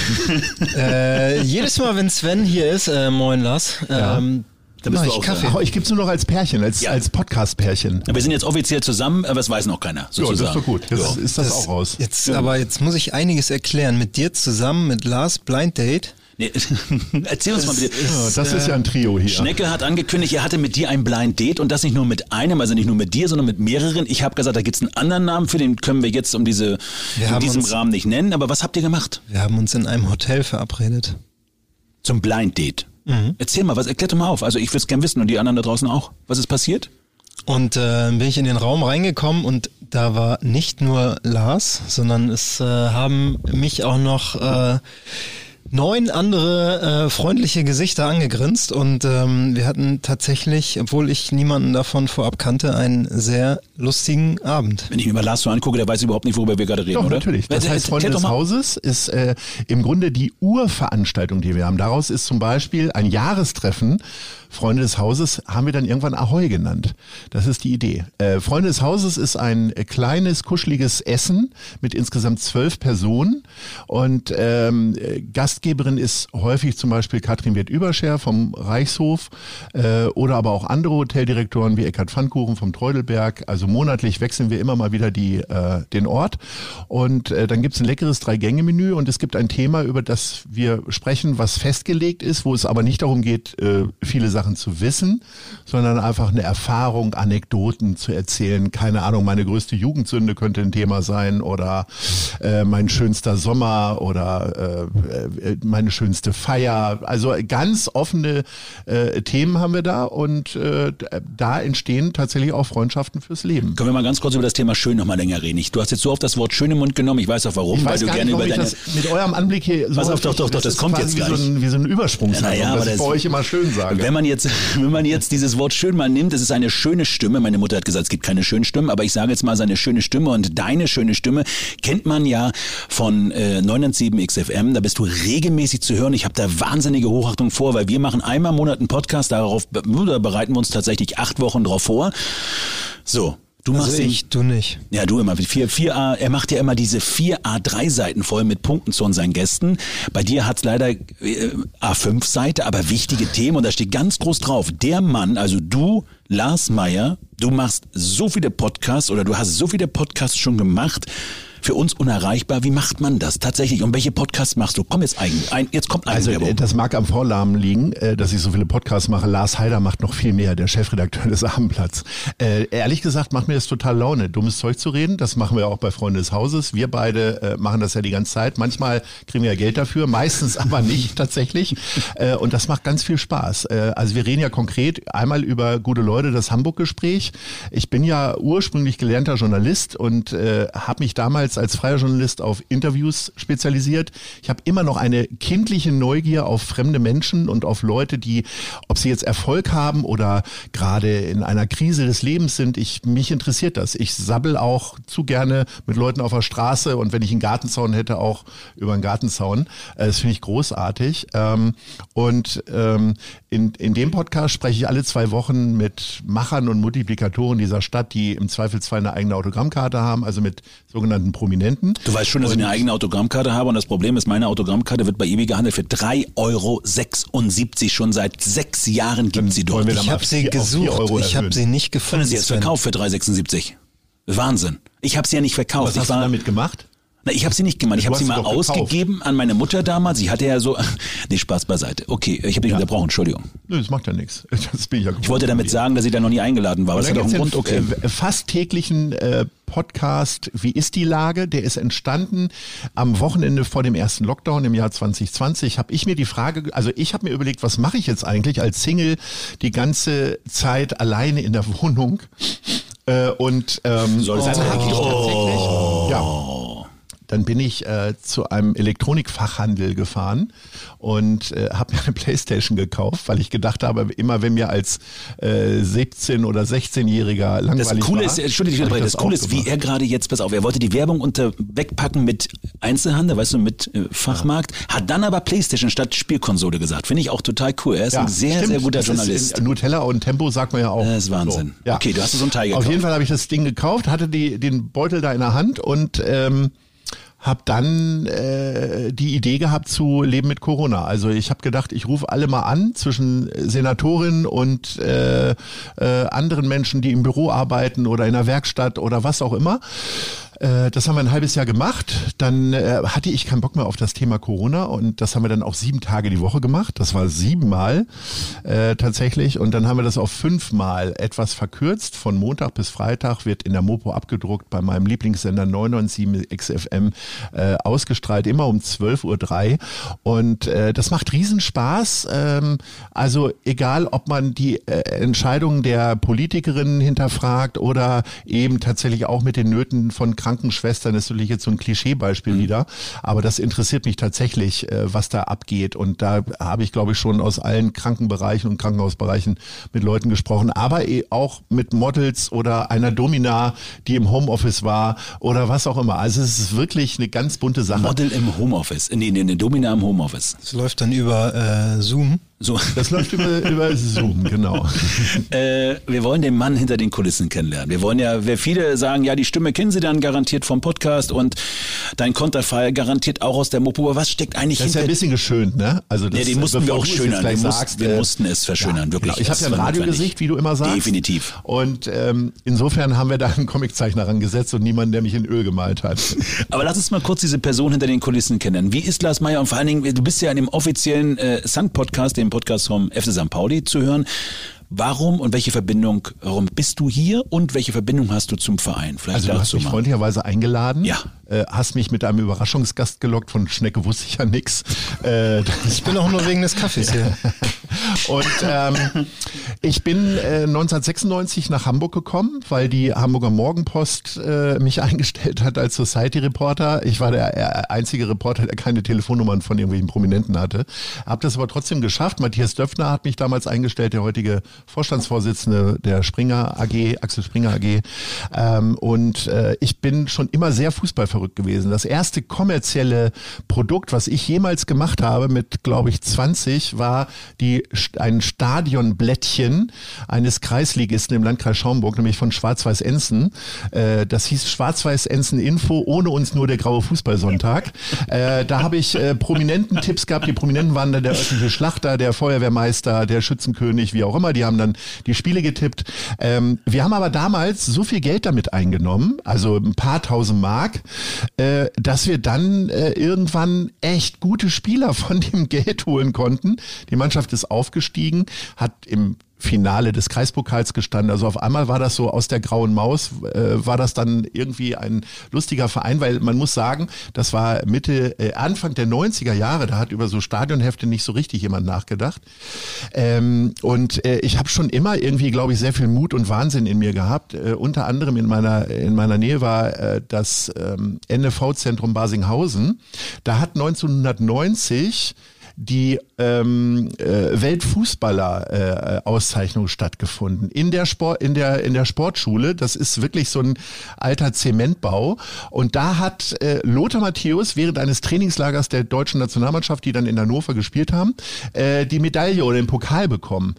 Äh, jedes Mal, wenn Sven hier ist, äh, moin Lars, ähm, Da bist mach du ich auch Kaffee. Ich gib's nur noch als Pärchen, als, Ja. als Podcast-Pärchen. Wir sind jetzt offiziell zusammen, aber es weiß noch keiner. Ja, das ist Sozusagen. doch gut. Jetzt Ja. ist das, auch raus. Jetzt, aber jetzt muss ich einiges erklären. Mit dir zusammen, mit Lars Blind Date. Nee, erzähl uns mal bitte. Ja, das ist ja ein Trio hier. Schnecke hat angekündigt, er hatte mit dir ein Blind Date und das nicht nur mit einem, also nicht nur mit dir, sondern mit mehreren. Ich habe gesagt, da gibt's einen anderen Namen für, den können wir jetzt um diese, Wir in diesem uns- Rahmen nicht nennen. Aber was habt ihr gemacht? Wir haben uns in einem Hotel verabredet. Zum Blind Date. Erzähl mal, was erklär doch mal auf. Also ich würde es gern wissen und die anderen da draußen auch. Was ist passiert? Und äh, bin ich in den Raum reingekommen und da war nicht nur Lars, sondern es äh, haben mich auch noch äh, neun andere äh, freundliche Gesichter angegrinst und ähm, wir hatten tatsächlich, obwohl ich niemanden davon vorab kannte, ein sehr lustigen Abend. Wenn ich mir mal Lars so angucke, der weiß überhaupt nicht, worüber wir gerade reden, Doch, oder? natürlich. Das Äh, heißt, Freunde des. Hauses ist äh, im Grunde die Urveranstaltung, die wir haben. Daraus ist zum Beispiel ein Jahrestreffen. Freunde des Hauses haben wir dann irgendwann Ahoi genannt. Das ist die Idee. Äh, Freunde des Hauses ist ein äh, kleines, kuscheliges Essen mit insgesamt zwölf Personen. Und ähm, äh, Gastgeberin ist häufig zum Beispiel Katrin Wirth-Überscher vom Reichshof äh, oder aber auch andere Hoteldirektoren wie Eckhard Pfannkuchen vom Treudelberg. Also monatlich wechseln wir immer mal wieder die, äh, den Ort. Und äh, dann gibt's ein leckeres Drei-Gänge-Menü und es gibt ein Thema, über das wir sprechen, was festgelegt ist, wo es aber nicht darum geht, äh, viele Sachen zu wissen, sondern einfach eine Erfahrung, Anekdoten zu erzählen. Keine Ahnung, meine größte Jugendsünde könnte ein Thema sein oder äh, mein schönster Sommer oder äh, äh, meine schönste Feier. Also ganz offene äh, Themen haben wir da und äh, da entstehen tatsächlich auch Freundschaften fürs Leben. Können wir mal ganz kurz über das Thema schön noch mal länger reden? Ich, du hast jetzt so oft das Wort schön im Mund genommen. Ich weiß auch warum, Ich weil weiß du gar gerne nicht, über deine. das mit eurem Anblick hier so Pass auf, doch, doch, doch, das ist kommt jetzt wie so ein, wie so ein Übersprungshandlung, Naja, aber das- bei euch immer schön sage. Wenn man jetzt, wenn man jetzt dieses Wort schön mal nimmt, es ist eine schöne Stimme. Meine Mutter hat gesagt, es gibt keine schönen Stimmen, aber ich sage jetzt mal seine schöne Stimme und deine schöne Stimme kennt man ja von äh, 997 XFM. Da bist du regelmäßig zu hören. Ich habe da wahnsinnige Hochachtung vor, weil wir machen einmal im Monat einen Podcast. Darauf da bereiten wir uns tatsächlich acht Wochen drauf vor. So. Du machst Also ich, du nicht. ja, du immer. 4, 4A, er macht ja immer diese 4A3-Seiten voll mit Punkten zu unseren Gästen. Bei dir hat's leider äh, A5-Seite, aber wichtige Themen und da steht ganz groß drauf. Der Mann, also du, Lars Meyer, du machst so viele Podcasts oder du hast so viele Podcasts schon gemacht. Für uns unerreichbar. Wie macht man das tatsächlich? Und welche Podcasts machst du? Komm jetzt eigentlich. Ein, jetzt kommt Also Eigenwerbung. äh, das mag am Vornamen liegen, äh, dass ich so viele Podcasts mache. Lars Heider macht noch viel mehr, der Chefredakteur des Abendblatts. Äh, ehrlich gesagt macht mir das total Laune, dummes Zeug zu reden. Das machen wir auch bei Freunde des Hauses. Wir beide äh, machen das ja die ganze Zeit. Manchmal kriegen wir ja Geld dafür, meistens aber nicht tatsächlich. Äh, und das macht ganz viel Spaß. Also wir reden ja konkret einmal über gute Leute, das Hamburg-Gespräch. Ich bin ja ursprünglich gelernter Journalist und habe mich damals als freier Journalist auf Interviews spezialisiert. Ich habe immer noch eine kindliche Neugier auf fremde Menschen und auf Leute, die, ob sie jetzt Erfolg haben oder gerade in einer Krise des Lebens sind, ich, mich interessiert das. Ich sabbel auch zu gerne mit Leuten auf der Straße und wenn ich einen Gartenzaun hätte, auch über einen Gartenzaun. Äh, Das finde ich großartig. Ähm, Und ähm, in, in dem Podcast spreche ich alle zwei Wochen mit Machern und Multiplikatoren dieser Stadt, die im Zweifelsfall eine eigene Autogrammkarte haben, also mit sogenannten Prominenten. Du weißt schon, dass ich eine eigene Autogrammkarte habe und das Problem ist, meine Autogrammkarte wird bei eBay gehandelt für 3,76 Euro. Schon seit sechs Jahren gibt sie dort. Ich habe sie gesucht. Euro Ich habe sie nicht Können gefunden. Sie jetzt verkauft für 3,76. Wahnsinn. Ich habe sie ja nicht verkauft. Was ich hast du damit gemacht? Na, ich habe sie nicht gemacht. Ich habe sie sie mal doch gekauft. ausgegeben an meine Mutter damals. Sie hatte ja so. Nee, Spaß beiseite. Okay, ich habe dich unterbrochen. Entschuldigung. Nö, das macht ja nichts. Das bin ich ja Ich wollte damit sagen, dass ich da noch nie eingeladen war. Aber das hat auch einen Grund. Okay. äh, fast täglichen äh, Podcast Wie ist die Lage? Der ist entstanden am Wochenende vor dem ersten Lockdown im Jahr 2020. Habe ich mir die Frage, also ich habe mir überlegt, was mache ich jetzt eigentlich als Single die ganze Zeit alleine in der Wohnung? Äh, und ähm, Soll es dann jetzt habe ich tatsächlich, ja, dann bin ich äh, zu einem Elektronikfachhandel gefahren und äh, habe mir eine Playstation gekauft, weil ich gedacht habe, immer wenn mir als äh, 17- oder 16-Jähriger langweilig Das Coole war, ist, Entschuldigung, hab ich das, Coole ist, wie er gerade jetzt, pass auf, er wollte die Werbung unter wegpacken mit Einzelhandel, weißt du, mit äh, Fachmarkt, hat dann aber Playstation statt Spielkonsole gesagt. Finde ich auch total cool. Er ist ein sehr, stimmt. sehr guter Das Journalist. Nutella und Tempo sagt man ja auch. Das ist Wahnsinn. So, ja. Okay, du hast so ein Teil Auf gekauft. jeden Fall habe ich das Ding gekauft, hatte die, den Beutel da in der Hand und ähm, habe dann äh, die Idee gehabt zu leben mit Corona. Also ich habe gedacht, ich rufe alle mal an zwischen Senatorin und äh, äh, anderen Menschen, die im Büro arbeiten oder in der Werkstatt oder was auch immer. Äh, Das haben wir ein halbes Jahr gemacht. Dann äh, hatte ich keinen Bock mehr auf das Thema Corona und das haben wir dann auch sieben Tage die Woche gemacht. Das war siebenmal äh, tatsächlich. Und dann haben wir das auf fünfmal etwas verkürzt. Von Montag bis Freitag wird in der Mopo abgedruckt bei meinem Lieblingssender 997 XFM äh, ausgestrahlt, immer um 12.03 Uhr. Und äh, das macht Riesenspaß. Ähm, also egal, ob man die äh, Entscheidungen der Politikerinnen hinterfragt oder eben tatsächlich auch mit den Nöten von kranken Krankenschwestern, das ist natürlich jetzt so ein Klischeebeispiel wieder, aber das interessiert mich tatsächlich, äh, was da abgeht. Und da habe ich, glaube ich, schon aus allen Krankenbereichen und Krankenhausbereichen mit Leuten gesprochen, aber eh auch mit Models oder einer Domina, die im Homeoffice war oder was auch immer. Also es ist wirklich eine ganz bunte Sache. Model im Homeoffice, nee, nee, eine Domina im Homeoffice. Das läuft dann über äh, Zoom. So. Das läuft über, über Zoom, genau. Äh, wir wollen den Mann hinter den Kulissen kennenlernen. Wir wollen ja, wer viele sagen, ja, die Stimme kennen sie dann garantiert vom Podcast und dein Konterfei garantiert auch aus der Mopo. Aber was steckt eigentlich Das ist ja hinter? ein bisschen geschönt, ne? Also das, ja, den mussten wir auch schönern. Wir, gleich mussten, sagst, wir äh, mussten es verschönern, wirklich. Genau. Ich habe Das ja ein. Radiogesicht, wie du immer sagst. Definitiv. Und ähm, insofern haben wir da einen Comiczeichner rangesetzt und niemanden, der mich in Öl gemalt hat. Aber lass uns mal kurz diese Person hinter den Kulissen kennen. Wie ist Lars Meyer und vor allen Dingen, du bist ja in dem offiziellen äh, Sun-Podcast, dem Podcast vom FC St. Pauli zu hören. Warum und welche Verbindung, warum bist du hier und welche Verbindung hast du zum Verein? Vielleicht Also du hast mich freundlicherweise eingeladen. Ja. Äh, hast mich mit einem Überraschungsgast gelockt. Von Schnecke wusste ich ja nix. Äh, Ich bin auch nur wegen des Kaffees hier. Und ähm, ich bin äh, 1996 nach Hamburg gekommen, weil die Hamburger Morgenpost äh, mich eingestellt hat als Society Reporter. Ich war der äh, einzige Reporter, der keine Telefonnummern von irgendwelchen Prominenten hatte. Hab das aber trotzdem geschafft. Matthias Döpfner hat mich damals eingestellt, der heutige Vorstandsvorsitzende der Springer AG, Axel Springer AG. Ähm, und äh, ich bin schon immer sehr fußballverrückt gewesen. Das erste kommerzielle Produkt, was ich jemals gemacht habe mit, glaube ich, 20, war die ein Stadionblättchen eines Kreisligisten im Landkreis Schaumburg, nämlich von Schwarz-Weiß-Enzen. Äh, das hieß Schwarz-Weiß-Enzen-Info, ohne uns nur der graue Fußballsonntag. Äh, da habe ich äh, prominenten Tipps gehabt. Die Prominenten waren dann der örtliche Schlachter, der Feuerwehrmeister, der Schützenkönig, wie auch immer. Die haben dann die Spiele getippt. Ähm, wir haben aber damals so viel Geld damit eingenommen, also ein paar tausend Mark, äh, dass wir dann äh, irgendwann echt gute Spieler von dem Geld holen konnten. Die Mannschaft ist aufgestiegen, hat im Finale des Kreispokals gestanden. Also auf einmal war das so aus der grauen Maus, äh, war das dann irgendwie ein lustiger Verein, weil man muss sagen, das war Mitte, äh, Anfang der 90er Jahre, da hat über so Stadionhefte nicht so richtig jemand nachgedacht. Ähm, und äh, ich habe schon immer irgendwie, glaube ich, sehr viel Mut und Wahnsinn in mir gehabt. Äh, unter anderem in meiner, in meiner Nähe war äh, das ähm, NFV-Zentrum Basinghausen. Da hat 1990 die ähm, äh, Weltfußballer-Auszeichnung stattgefunden in der Sport in der in der Sportschule. Das ist wirklich so ein alter Zementbau und da hat äh, Lothar Matthäus während eines Trainingslagers der deutschen Nationalmannschaft, die dann in Hannover gespielt haben, äh, die Medaille oder den Pokal bekommen.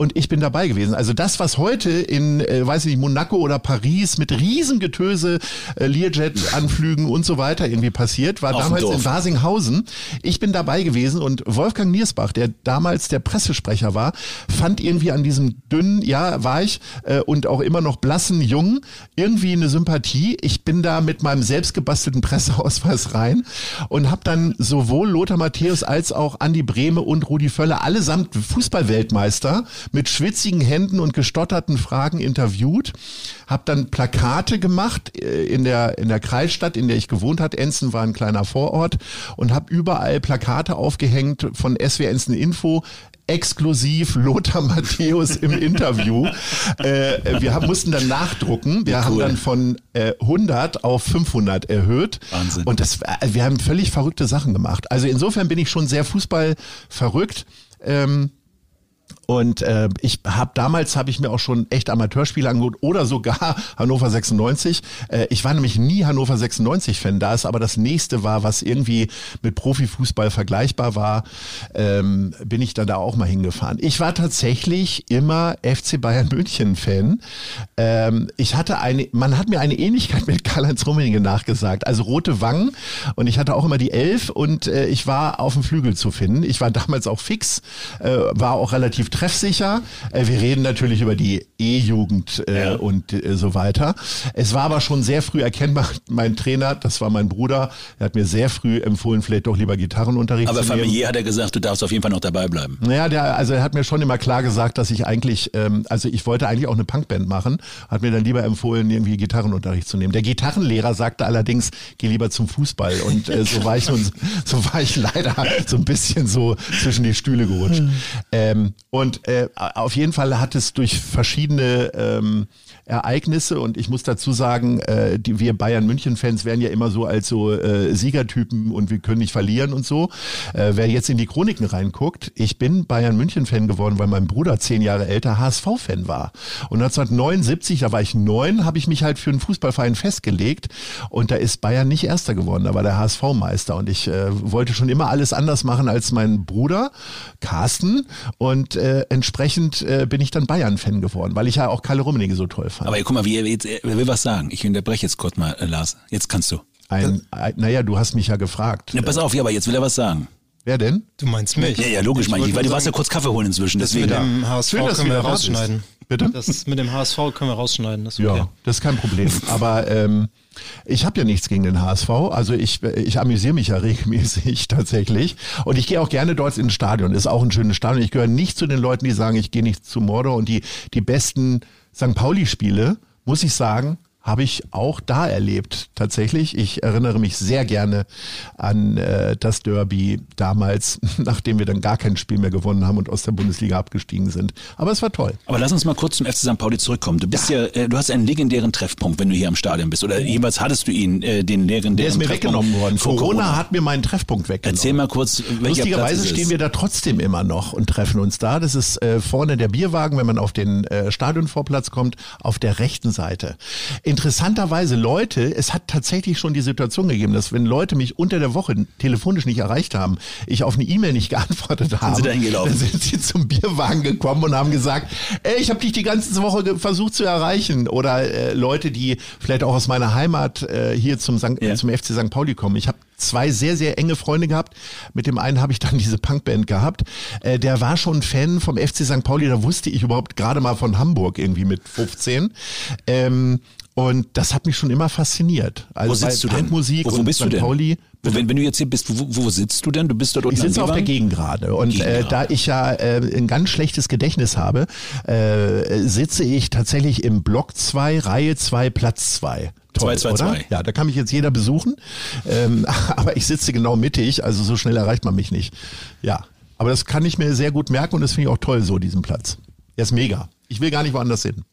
Und ich bin dabei gewesen. Also das, was heute in, äh, weiß ich nicht, Monaco oder Paris mit Riesengetöse, äh, Learjet-Anflügen und so weiter irgendwie passiert, war Auf damals in Basinghausen. Ich bin dabei gewesen und Wolfgang Niersbach, der damals der Pressesprecher war, fand irgendwie an diesem dünnen, ja, war ich, äh, und auch immer noch blassen Jungen irgendwie eine Sympathie. Ich bin da mit meinem selbstgebastelten Presseausweis rein und habe dann sowohl Lothar Matthäus als auch Andi Brehme und Rudi Völler, allesamt Fußballweltmeister, mit schwitzigen Händen und gestotterten Fragen interviewt, habe dann Plakate gemacht äh, in der in der Kreisstadt, in der ich gewohnt hat. Enzen war ein kleiner Vorort und habe überall Plakate aufgehängt von SW Enzen Info exklusiv Lothar Matthäus im Interview. Äh, wir haben, mussten dann nachdrucken. Wir haben cool. dann von äh, 100 auf 500 erhöht. Wahnsinn. Und das, wir haben völlig verrückte Sachen gemacht. Also insofern bin ich schon sehr Fußball verrückt. Ähm, und äh, ich habe damals habe ich mir auch schon echt Amateurspiele angeguckt oder sogar Hannover 96. Äh, ich war nämlich nie Hannover 96 Fan, da es aber das nächste war, was irgendwie mit Profifußball vergleichbar war, ähm, bin ich dann da auch mal hingefahren. Ich war tatsächlich immer FC Bayern München Fan. Ähm, ich hatte eine, man hat mir eine Ähnlichkeit mit Karl-Heinz Rummenigge nachgesagt, also rote Wangen und ich hatte auch immer die Elf und äh, ich war auf dem Flügel zu finden. Ich war damals auch fix, äh, war auch relativ treffsicher. Äh, wir reden natürlich über die E-Jugend äh, und äh, so weiter. Es war aber schon sehr früh erkennbar, mein Trainer, das war mein Bruder, er hat mir sehr früh empfohlen, vielleicht doch lieber Gitarrenunterricht Aber zu nehmen. familiär hat er gesagt, du darfst auf jeden Fall noch dabei bleiben. Naja, der, also er hat mir schon immer klar gesagt, dass ich eigentlich, ähm, also ich wollte eigentlich auch eine Punkband machen, hat mir dann lieber empfohlen, irgendwie Gitarrenunterricht zu nehmen. Der Gitarrenlehrer sagte allerdings, geh lieber zum Fußball und äh, so war ich so, so war ich leider so ein bisschen so zwischen die Stühle gerutscht. Ähm, und Und äh, auf jeden Fall hat es durch verschiedene ähm, Ereignisse und ich muss dazu sagen, äh, die, wir Bayern München-Fans werden ja immer so als so äh, Siegertypen und wir können nicht verlieren und so. Äh, wer jetzt in die Chroniken reinguckt, ich bin Bayern München-Fan geworden, weil mein Bruder zehn Jahre älter HSV-Fan war. Und 1979, da war ich neun, habe ich mich halt für einen Fußballverein festgelegt und da ist Bayern nicht Erster geworden, da war der HSV-Meister und ich äh, wollte schon immer alles anders machen als mein Bruder Carsten und äh, entsprechend äh, bin ich dann Bayern-Fan geworden, weil ich ja auch Kalle Rummenigge so toll fand. Aber guck mal, wie, jetzt, er will was sagen. Ich unterbreche jetzt kurz mal, äh, Lars. Jetzt kannst du. Ein, ein, naja, du hast mich ja gefragt. Ja, pass auf, ja, aber jetzt will er was sagen. Wer denn? Du meinst mich? Ja, ja, logisch, meine ich, weil du warst ja kurz Kaffee holen inzwischen. Das Deswegen. mit dem HSV Schön, können wir rausschneiden. Bitte? Das mit dem HSV können wir rausschneiden. Das ist okay. Ja, das ist kein Problem. Aber ähm, ich habe ja nichts gegen den HSV. Also ich, ich amüsiere mich ja regelmäßig tatsächlich. Und ich gehe auch gerne dort ins Stadion. Ist auch ein schönes Stadion. Ich gehöre nicht zu den Leuten, die sagen, ich gehe nicht zu Mordor. Und die, die besten St. Pauli-Spiele, muss ich sagen, habe ich auch da erlebt, tatsächlich. Ich erinnere mich sehr gerne an äh, das Derby damals, nachdem wir dann gar kein Spiel mehr gewonnen haben und aus der Bundesliga abgestiegen sind. Aber es war toll. Aber lass uns mal kurz zum FC St. Pauli zurückkommen. Du bist ja, äh, du hast einen legendären Treffpunkt, wenn du hier am Stadion bist. Oder jeweils hattest du ihn, äh, den legendären Der ist mir Treffpunkt weggenommen worden. vor Corona, hat mir meinen Treffpunkt weggenommen. Erzähl mal kurz, welcher Lustigerweise stehen wir da trotzdem immer noch und treffen uns da. Das ist äh, vorne der Bierwagen, wenn man auf den äh, Stadionvorplatz kommt, auf der rechten Seite. Interessanterweise Leute, es hat tatsächlich schon die Situation gegeben, dass wenn Leute mich unter der Woche telefonisch nicht erreicht haben, ich auf eine E-Mail nicht geantwortet habe, sie dahin gelaufen? dann sind sie zum Bierwagen gekommen und haben gesagt, ey, ich habe dich die ganze Woche versucht zu erreichen. Oder äh, Leute, die vielleicht auch aus meiner Heimat äh, hier zum, St. Ja. zum FC St. Pauli kommen. Ich habe zwei sehr, sehr enge Freunde gehabt. Mit dem einen habe ich dann diese Punkband gehabt. Äh, der war schon Fan vom FC St. Pauli. Da wusste ich überhaupt gerade mal von Hamburg irgendwie mit 15. Ähm, und das hat mich schon immer fasziniert. Also Wo sitzt du denn? Wo, wo und bist St. du denn? Pauli. Wo, wenn, wenn du jetzt hier bist, wo, wo sitzt du denn? Du bist dort unten Ich sitze auf der? Gegend gerade und äh, da ich ja äh, ein ganz schlechtes Gedächtnis habe, äh, sitze ich tatsächlich im Block 2, Reihe 2, Platz 2. Toll, Zwei, zwei, oder? zwei. Ja, da kann mich jetzt jeder besuchen, ähm, aber ich sitze genau mittig, also so schnell erreicht man mich nicht. Ja, aber das kann ich mir sehr gut merken und das finde ich auch toll so, diesen Platz. Er ist mega. Ich will gar nicht woanders hin.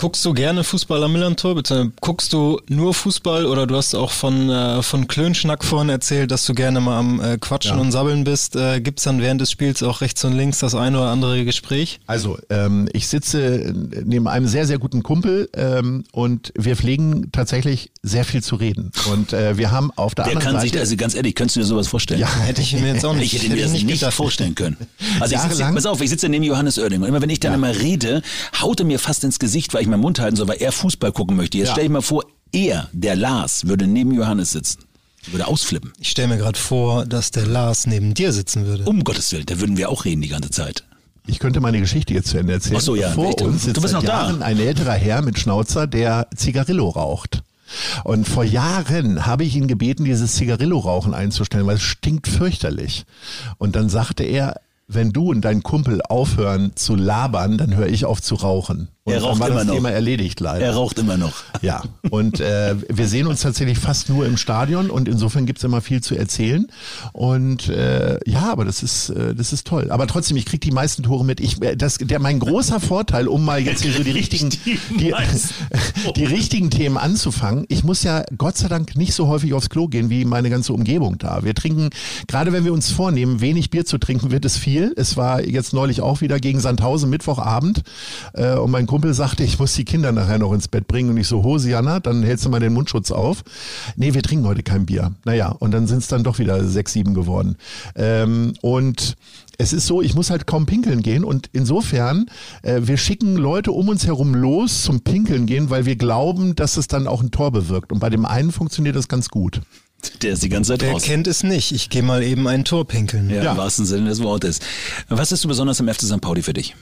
Guckst du gerne Fußball am Millantor? Bitte guckst du nur Fußball oder du hast auch von, äh, von Klönschnack vorhin erzählt, dass du gerne mal am äh, Quatschen Ja. und Sabbeln bist. Äh, Gibt's dann während des Spiels auch rechts und links das eine oder andere Gespräch? Also, ähm, ich sitze neben einem sehr, sehr guten Kumpel ähm, und wir pflegen tatsächlich sehr viel zu reden. Und äh, wir haben auf der Wer anderen kann sich, Seite... da- also ganz ehrlich, könntest du dir sowas vorstellen? Ja, Hätte ich mir jetzt auch Ich nicht, hätte mir das ich nicht, gedacht. vorstellen können. Also ich sitze, pass auf, ich sitze neben Johannes Oerding und immer wenn ich dann immer rede, haut er mir fast ins Gesicht, weil ich meinen Mund halten soll, weil er Fußball gucken möchte. Jetzt Ja. stell ich mal vor, er, der Lars, würde neben Johannes sitzen. Würde ausflippen. Ich stelle mir gerade vor, dass der Lars neben dir sitzen würde. Um Gottes Willen, da würden wir auch reden die ganze Zeit. Ich könnte meine Geschichte jetzt zu Ende erzählen. Ach so, ja. Vor Ich- du- uns du sitzt bist seit noch da. Jahren ein älterer Herr mit Schnauzer, der Zigarillo raucht. Und vor Jahren habe ich ihn gebeten, dieses Zigarillo-Rauchen einzustellen, weil es stinkt fürchterlich. Und dann sagte er, wenn du und dein Kumpel aufhören zu labern, dann höre ich auf zu rauchen. Und Er raucht war immer das noch. Thema erledigt leider. Er raucht immer noch. Ja, und äh, wir sehen uns tatsächlich fast nur im Stadion und insofern gibt's immer viel zu erzählen. Und äh, ja, aber das ist äh, das ist toll. Aber trotzdem, ich krieg die meisten Tore mit. Ich, äh, das, der mein großer Vorteil, um mal jetzt hier so die richtigen die, die richtigen Themen anzufangen. Ich muss ja Gott sei Dank nicht so häufig aufs Klo gehen wie meine ganze Umgebung da. Wir trinken, gerade wenn wir uns vornehmen, wenig Bier zu trinken, wird es viel. Es war jetzt neulich auch wieder gegen Sandhausen Mittwochabend äh, und mein Kumpel sagte, ich muss die Kinder nachher noch ins Bett bringen und ich so, Hosianna, dann hältst du mal den Mundschutz auf. Nee, wir trinken heute kein Bier. Naja, und dann sind es dann doch wieder sechs, sieben geworden. Ähm, und es ist so, ich muss halt kaum pinkeln gehen und insofern, äh, wir schicken Leute um uns herum los zum Pinkeln gehen, weil wir glauben, dass es dann auch ein Tor bewirkt. Und bei dem einen funktioniert das ganz gut. Der ist die ganze Zeit Der draußen. kennt es nicht. Ich gehe mal eben ein Tor pinkeln. Ja, Ja. im wahrsten Sinne des Wortes. Was ist so besonders am FC St. Pauli für dich?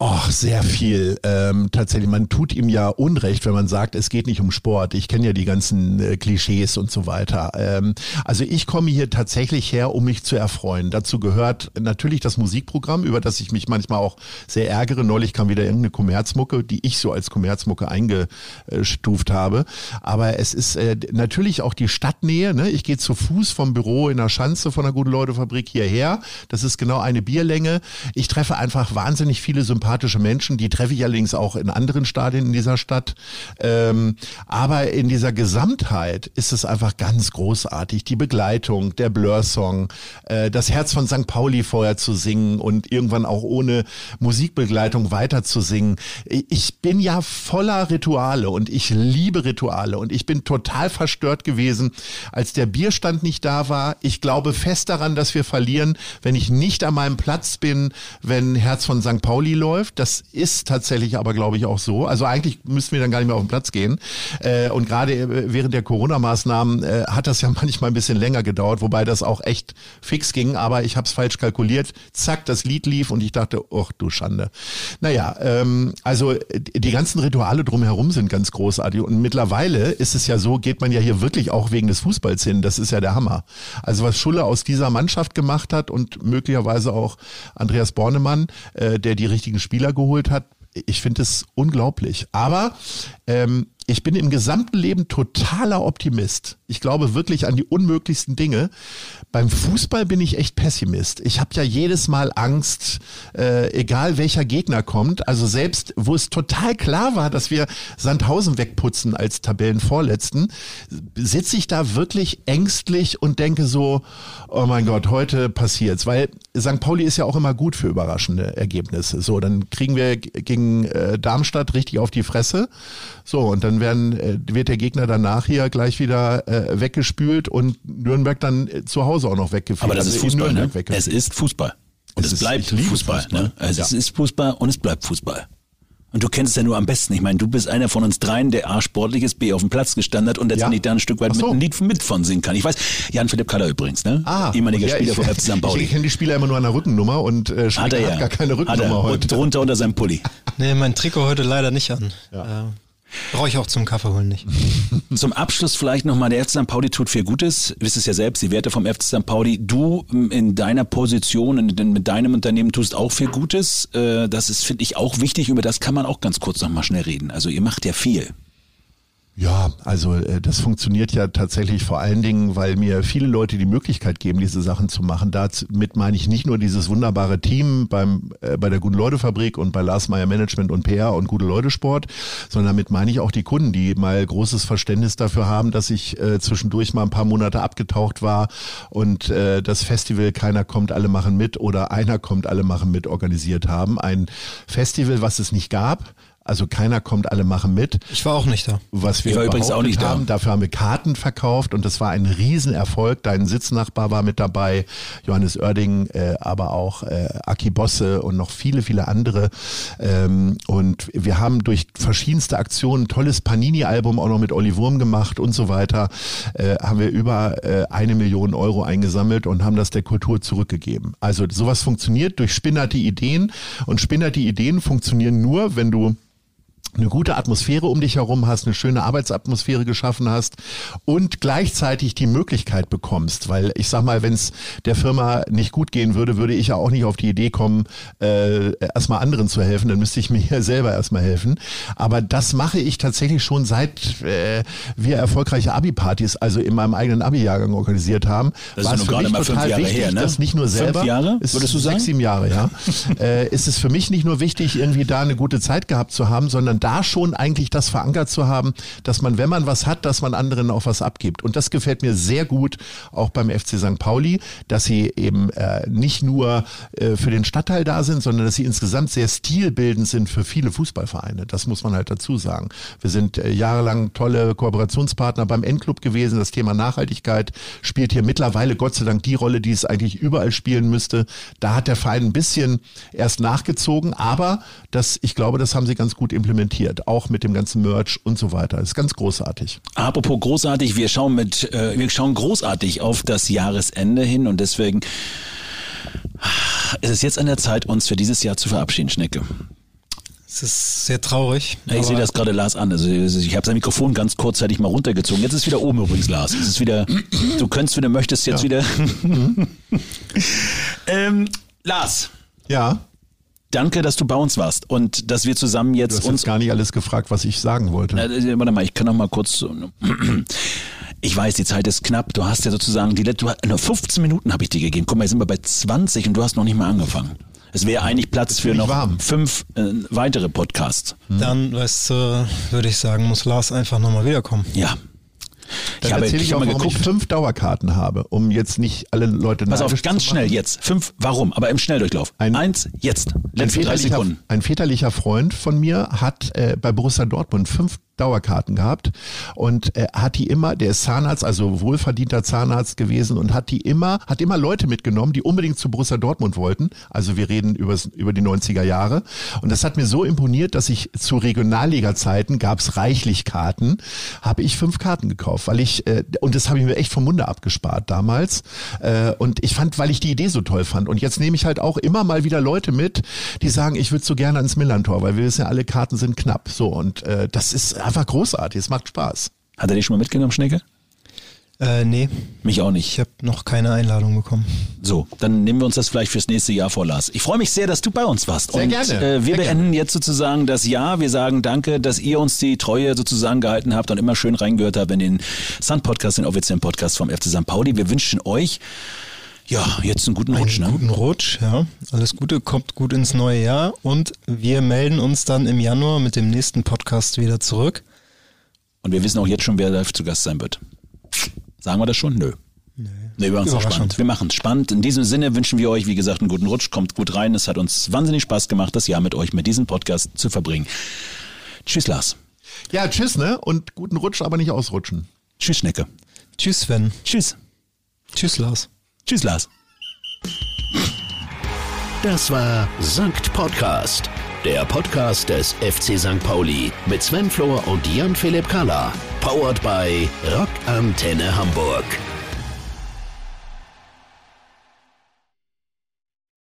Och, sehr viel. Ähm, tatsächlich, man tut ihm ja Unrecht, wenn man sagt, es geht nicht um Sport. Ich kenne ja die ganzen äh, Klischees und so weiter. Ähm, also ich komme hier tatsächlich her, um mich zu erfreuen. Dazu gehört natürlich das Musikprogramm, über das ich mich manchmal auch sehr ärgere. Neulich kam wieder irgendeine Kommerzmucke, die ich so als Kommerzmucke eingestuft habe. Aber es ist äh, natürlich auch die Stadtnähe. Ne? Ich gehe zu Fuß vom Büro in der Schanze von der Gute-Leute-Fabrik hierher. Das ist genau eine Bierlänge. Ich treffe einfach wahnsinnig viele sympathische sympathische Menschen. Die treffe ich allerdings auch in anderen Stadien in dieser Stadt. Ähm, aber in dieser Gesamtheit ist es einfach ganz großartig. Die Begleitung, der Blur-Song, äh, das Herz von St. Pauli vorher zu singen und irgendwann auch ohne Musikbegleitung weiter zu singen. Ich bin ja voller Rituale und ich liebe Rituale und ich bin total verstört gewesen, als der Bierstand nicht da war. Ich glaube fest daran, dass wir verlieren, wenn ich nicht an meinem Platz bin, wenn Herz von St. Pauli läuft läuft. Das ist tatsächlich aber, glaube ich, auch so. Also eigentlich müssten wir dann gar nicht mehr auf den Platz gehen. Äh, und gerade äh, während der Corona-Maßnahmen äh, hat das ja manchmal ein bisschen länger gedauert, wobei das auch echt fix ging. Aber ich habe es falsch kalkuliert. Zack, das Lied lief und ich dachte, ach du Schande. Naja, ähm, also die ganzen Rituale drumherum sind ganz großartig. Und mittlerweile ist es ja so, geht man ja hier wirklich auch wegen des Fußballs hin. Das ist ja der Hammer. Also was Schulle aus dieser Mannschaft gemacht hat und möglicherweise auch Andreas Bornemann, äh, der die richtigen Spieler geholt hat. Ich finde es unglaublich. Aber ähm, ich bin im gesamten Leben totaler Optimist. Ich glaube wirklich an die unmöglichsten Dinge. Beim Fußball bin ich echt Pessimist. Ich habe ja jedes Mal Angst, äh, egal welcher Gegner kommt. Also selbst, wo es total klar war, dass wir Sandhausen wegputzen als Tabellenvorletzten, sitze ich da wirklich ängstlich und denke so, oh mein Gott, heute passiert's. Weil St. Pauli ist ja auch immer gut für überraschende Ergebnisse. So, dann kriegen wir gegen äh, Darmstadt richtig auf die Fresse. So, und dann werden, äh, wird der Gegner danach hier gleich wieder äh, weggespült und Nürnberg dann äh, zu Hause auch noch weggefegt. Aber das ist Also in Fußball, ne? Weggeführt. Es ist Fußball. Und Es es, ist- bleibt Fußball. Fußball. Ne? Also Ja. Es ist Fußball und es bleibt Fußball. Und du kennst es ja nur am besten. Ich meine, du bist einer von uns dreien, der A sportlich ist, B auf dem Platz gestanden hat und letztendlich da ein Stück weit so. mit ein Lied mit von singen kann. Ich weiß, Jan-Philipp Kaller übrigens, ne? Ehemaliger ja, Spieler ich, vom FC St. Ich, Pauli. ich kenne die Spieler immer nur an der Rückennummer und äh, Hat er hat, ja. gar keine Hat Rückennummer er. heute. Und drunter unter seinem Pulli. Nee, mein Trikot heute leider nicht an. Äh, Brauche ich auch zum Kaffee holen nicht. Zum Abschluss vielleicht nochmal, der FC St. Pauli tut viel Gutes. Wisst es ja selbst, die Werte vom FC St. Pauli. Du in deiner Position, in, mit deinem Unternehmen tust auch viel Gutes. Äh, Das ist, finde ich, auch wichtig. Über das kann man auch ganz kurz nochmal schnell reden. Also ihr macht ja viel. Ja, also äh, das funktioniert ja tatsächlich vor allen Dingen, weil mir viele Leute die Möglichkeit geben, diese Sachen zu machen. Damit meine ich nicht nur dieses wunderbare Team beim äh, bei der Gute Leute Fabrik und bei Lars Meyer Management und PR und Gute Leute Sport, sondern damit meine ich auch die Kunden, die mal großes Verständnis dafür haben, dass ich äh, zwischendurch mal ein paar Monate abgetaucht war und äh, das Festival keiner kommt, alle machen mit oder einer kommt, alle machen mit organisiert haben. Ein Festival, was es nicht gab. Also keiner kommt, alle machen mit. Ich war auch nicht da. Was wir Ich war übrigens auch nicht da. haben, dafür haben wir Karten verkauft und das war ein Riesenerfolg. Dein Sitznachbar war mit dabei, Johannes Oerding, äh, aber auch äh, Aki Bosse und noch viele, viele andere. Ähm, und wir haben durch verschiedenste Aktionen ein tolles Panini-Album auch noch mit Olli Wurm gemacht und so weiter. Äh, haben wir über äh, eine Million Euro eingesammelt und haben das der Kultur zurückgegeben. Also sowas funktioniert durch spinnerte Ideen und spinnerte Ideen funktionieren nur, wenn du eine gute Atmosphäre um dich herum hast, eine schöne Arbeitsatmosphäre geschaffen hast und gleichzeitig die Möglichkeit bekommst, weil ich sag mal, wenn es der Firma nicht gut gehen würde, würde ich ja auch nicht auf die Idee kommen, äh, erstmal anderen zu helfen, dann müsste ich mir ja selber erstmal helfen. Aber das mache ich tatsächlich schon seit äh, wir erfolgreiche Abi-Partys, also in meinem eigenen Abi-Jahrgang organisiert haben. Das ist war nun für mich mal fünf total Jahre wichtig, her, ne? dass nicht nur Fünf selber, Jahre, ist würdest du sagen? Sechs, sieben Jahre, ja. äh, ist es für mich nicht nur wichtig, irgendwie da eine gute Zeit gehabt zu haben, sondern da schon eigentlich das verankert zu haben, dass man, wenn man was hat, dass man anderen auch was abgibt. Und das gefällt mir sehr gut, auch beim FC St. Pauli, dass sie eben äh, nicht nur äh, für den Stadtteil da sind, sondern dass sie insgesamt sehr stilbildend sind für viele Fußballvereine. Das muss man halt dazu sagen. Wir sind äh, jahrelang tolle Kooperationspartner beim Endclub gewesen. Das Thema Nachhaltigkeit spielt hier mittlerweile Gott sei Dank die Rolle, die es eigentlich überall spielen müsste. Da hat der Verein ein bisschen erst nachgezogen, aber das, ich glaube, das haben sie ganz gut implementiert, auch mit dem ganzen Merch und so weiter. Das ist ganz großartig. Apropos großartig, wir schauen mit, äh, wir schauen großartig auf das Jahresende hin und deswegen ist es jetzt an der Zeit, uns für dieses Jahr zu verabschieden, Schnecke. Es ist sehr traurig. Ja, ich sehe das gerade Lars an. Also ich habe sein Mikrofon ganz kurzzeitig mal runtergezogen. Jetzt ist es wieder oben übrigens, Lars. Es ist wieder, du könntest, wenn du möchtest, jetzt ja. wieder. ähm, Lars. Ja. Danke, dass du bei uns warst und dass wir zusammen jetzt du hast uns jetzt gar nicht alles gefragt, was ich sagen wollte. Äh, warte mal, ich kann noch mal kurz. Ich weiß, die Zeit ist knapp. Du hast ja sozusagen die du, nur 15 Minuten habe ich dir gegeben. Guck mal, jetzt sind wir bei 20 und du hast noch nicht mal angefangen. Es wäre eigentlich Platz für noch warm. fünf äh, weitere Podcasts. Dann, weißt du, würde ich sagen, muss Lars einfach nochmal wiederkommen. Ja, dann ich habe erzähle ich auch, warum geguckt. ich fünf Dauerkarten habe, um jetzt nicht alle Leute Pass auf, ganz schnell jetzt. Fünf, warum? Aber im Schnelldurchlauf. Ein, Eins, jetzt. Letzte ein, väterlicher, ein väterlicher Freund von mir hat äh, bei Borussia Dortmund fünf Dauerkarten gehabt und äh, hat die immer, der ist Zahnarzt, also wohlverdienter Zahnarzt gewesen und hat die immer, hat immer Leute mitgenommen, die unbedingt zu Borussia Dortmund wollten. Also wir reden übers, über die 90er Jahre. Und das hat mir so imponiert, dass ich zu Regionalliga-Zeiten gab's reichlich Karten, habe ich fünf Karten gekauft, weil ich, äh, und das habe ich mir echt vom Munde abgespart damals. Äh, und ich fand, weil ich die Idee so toll fand. Und jetzt nehme ich halt auch immer mal wieder Leute mit, die sagen, ich würde so gerne ans Millantor, weil wir wissen ja, alle Karten sind knapp. So, und äh, das ist einfach großartig. Es macht Spaß. Hat er dich schon mal mitgenommen, Schnecke? Äh, nee. Mich auch nicht. Ich habe noch keine Einladung bekommen. So, dann nehmen wir uns das vielleicht fürs nächste Jahr vor, Lars. Ich freue mich sehr, dass du bei uns warst. Sehr Und, gerne. Äh, wir sehr beenden gerne. jetzt sozusagen das Jahr. Wir sagen danke, dass ihr uns die Treue sozusagen gehalten habt und immer schön reingehört habt in den Sun Podcast, den offiziellen Podcast vom FC St. Pauli. Wir wünschen euch ja, jetzt einen guten Rutsch. Einen ne? guten Rutsch, ja. Alles Gute, kommt gut ins neue Jahr und wir melden uns dann im Januar mit dem nächsten Podcast wieder zurück. Und wir wissen auch jetzt schon, wer live zu Gast sein wird. Sagen wir das schon? Nö. Nee. Nee, wir machen es spannend. Wir machen es spannend. In diesem Sinne wünschen wir euch, wie gesagt, einen guten Rutsch. Kommt gut rein. Es hat uns wahnsinnig Spaß gemacht, das Jahr mit euch, mit diesem Podcast zu verbringen. Tschüss, Lars. Ja, tschüss, ne? Und guten Rutsch, aber nicht ausrutschen. Tschüss, Schnecke. Tschüss, Sven. Tschüss. Tschüss, Lars. Tschüss, Lars. Das war Sankt Podcast, der Podcast des FC St. Pauli mit Sven Flohr und Jan-Philipp Kalla. Powered by Rock Antenne Hamburg.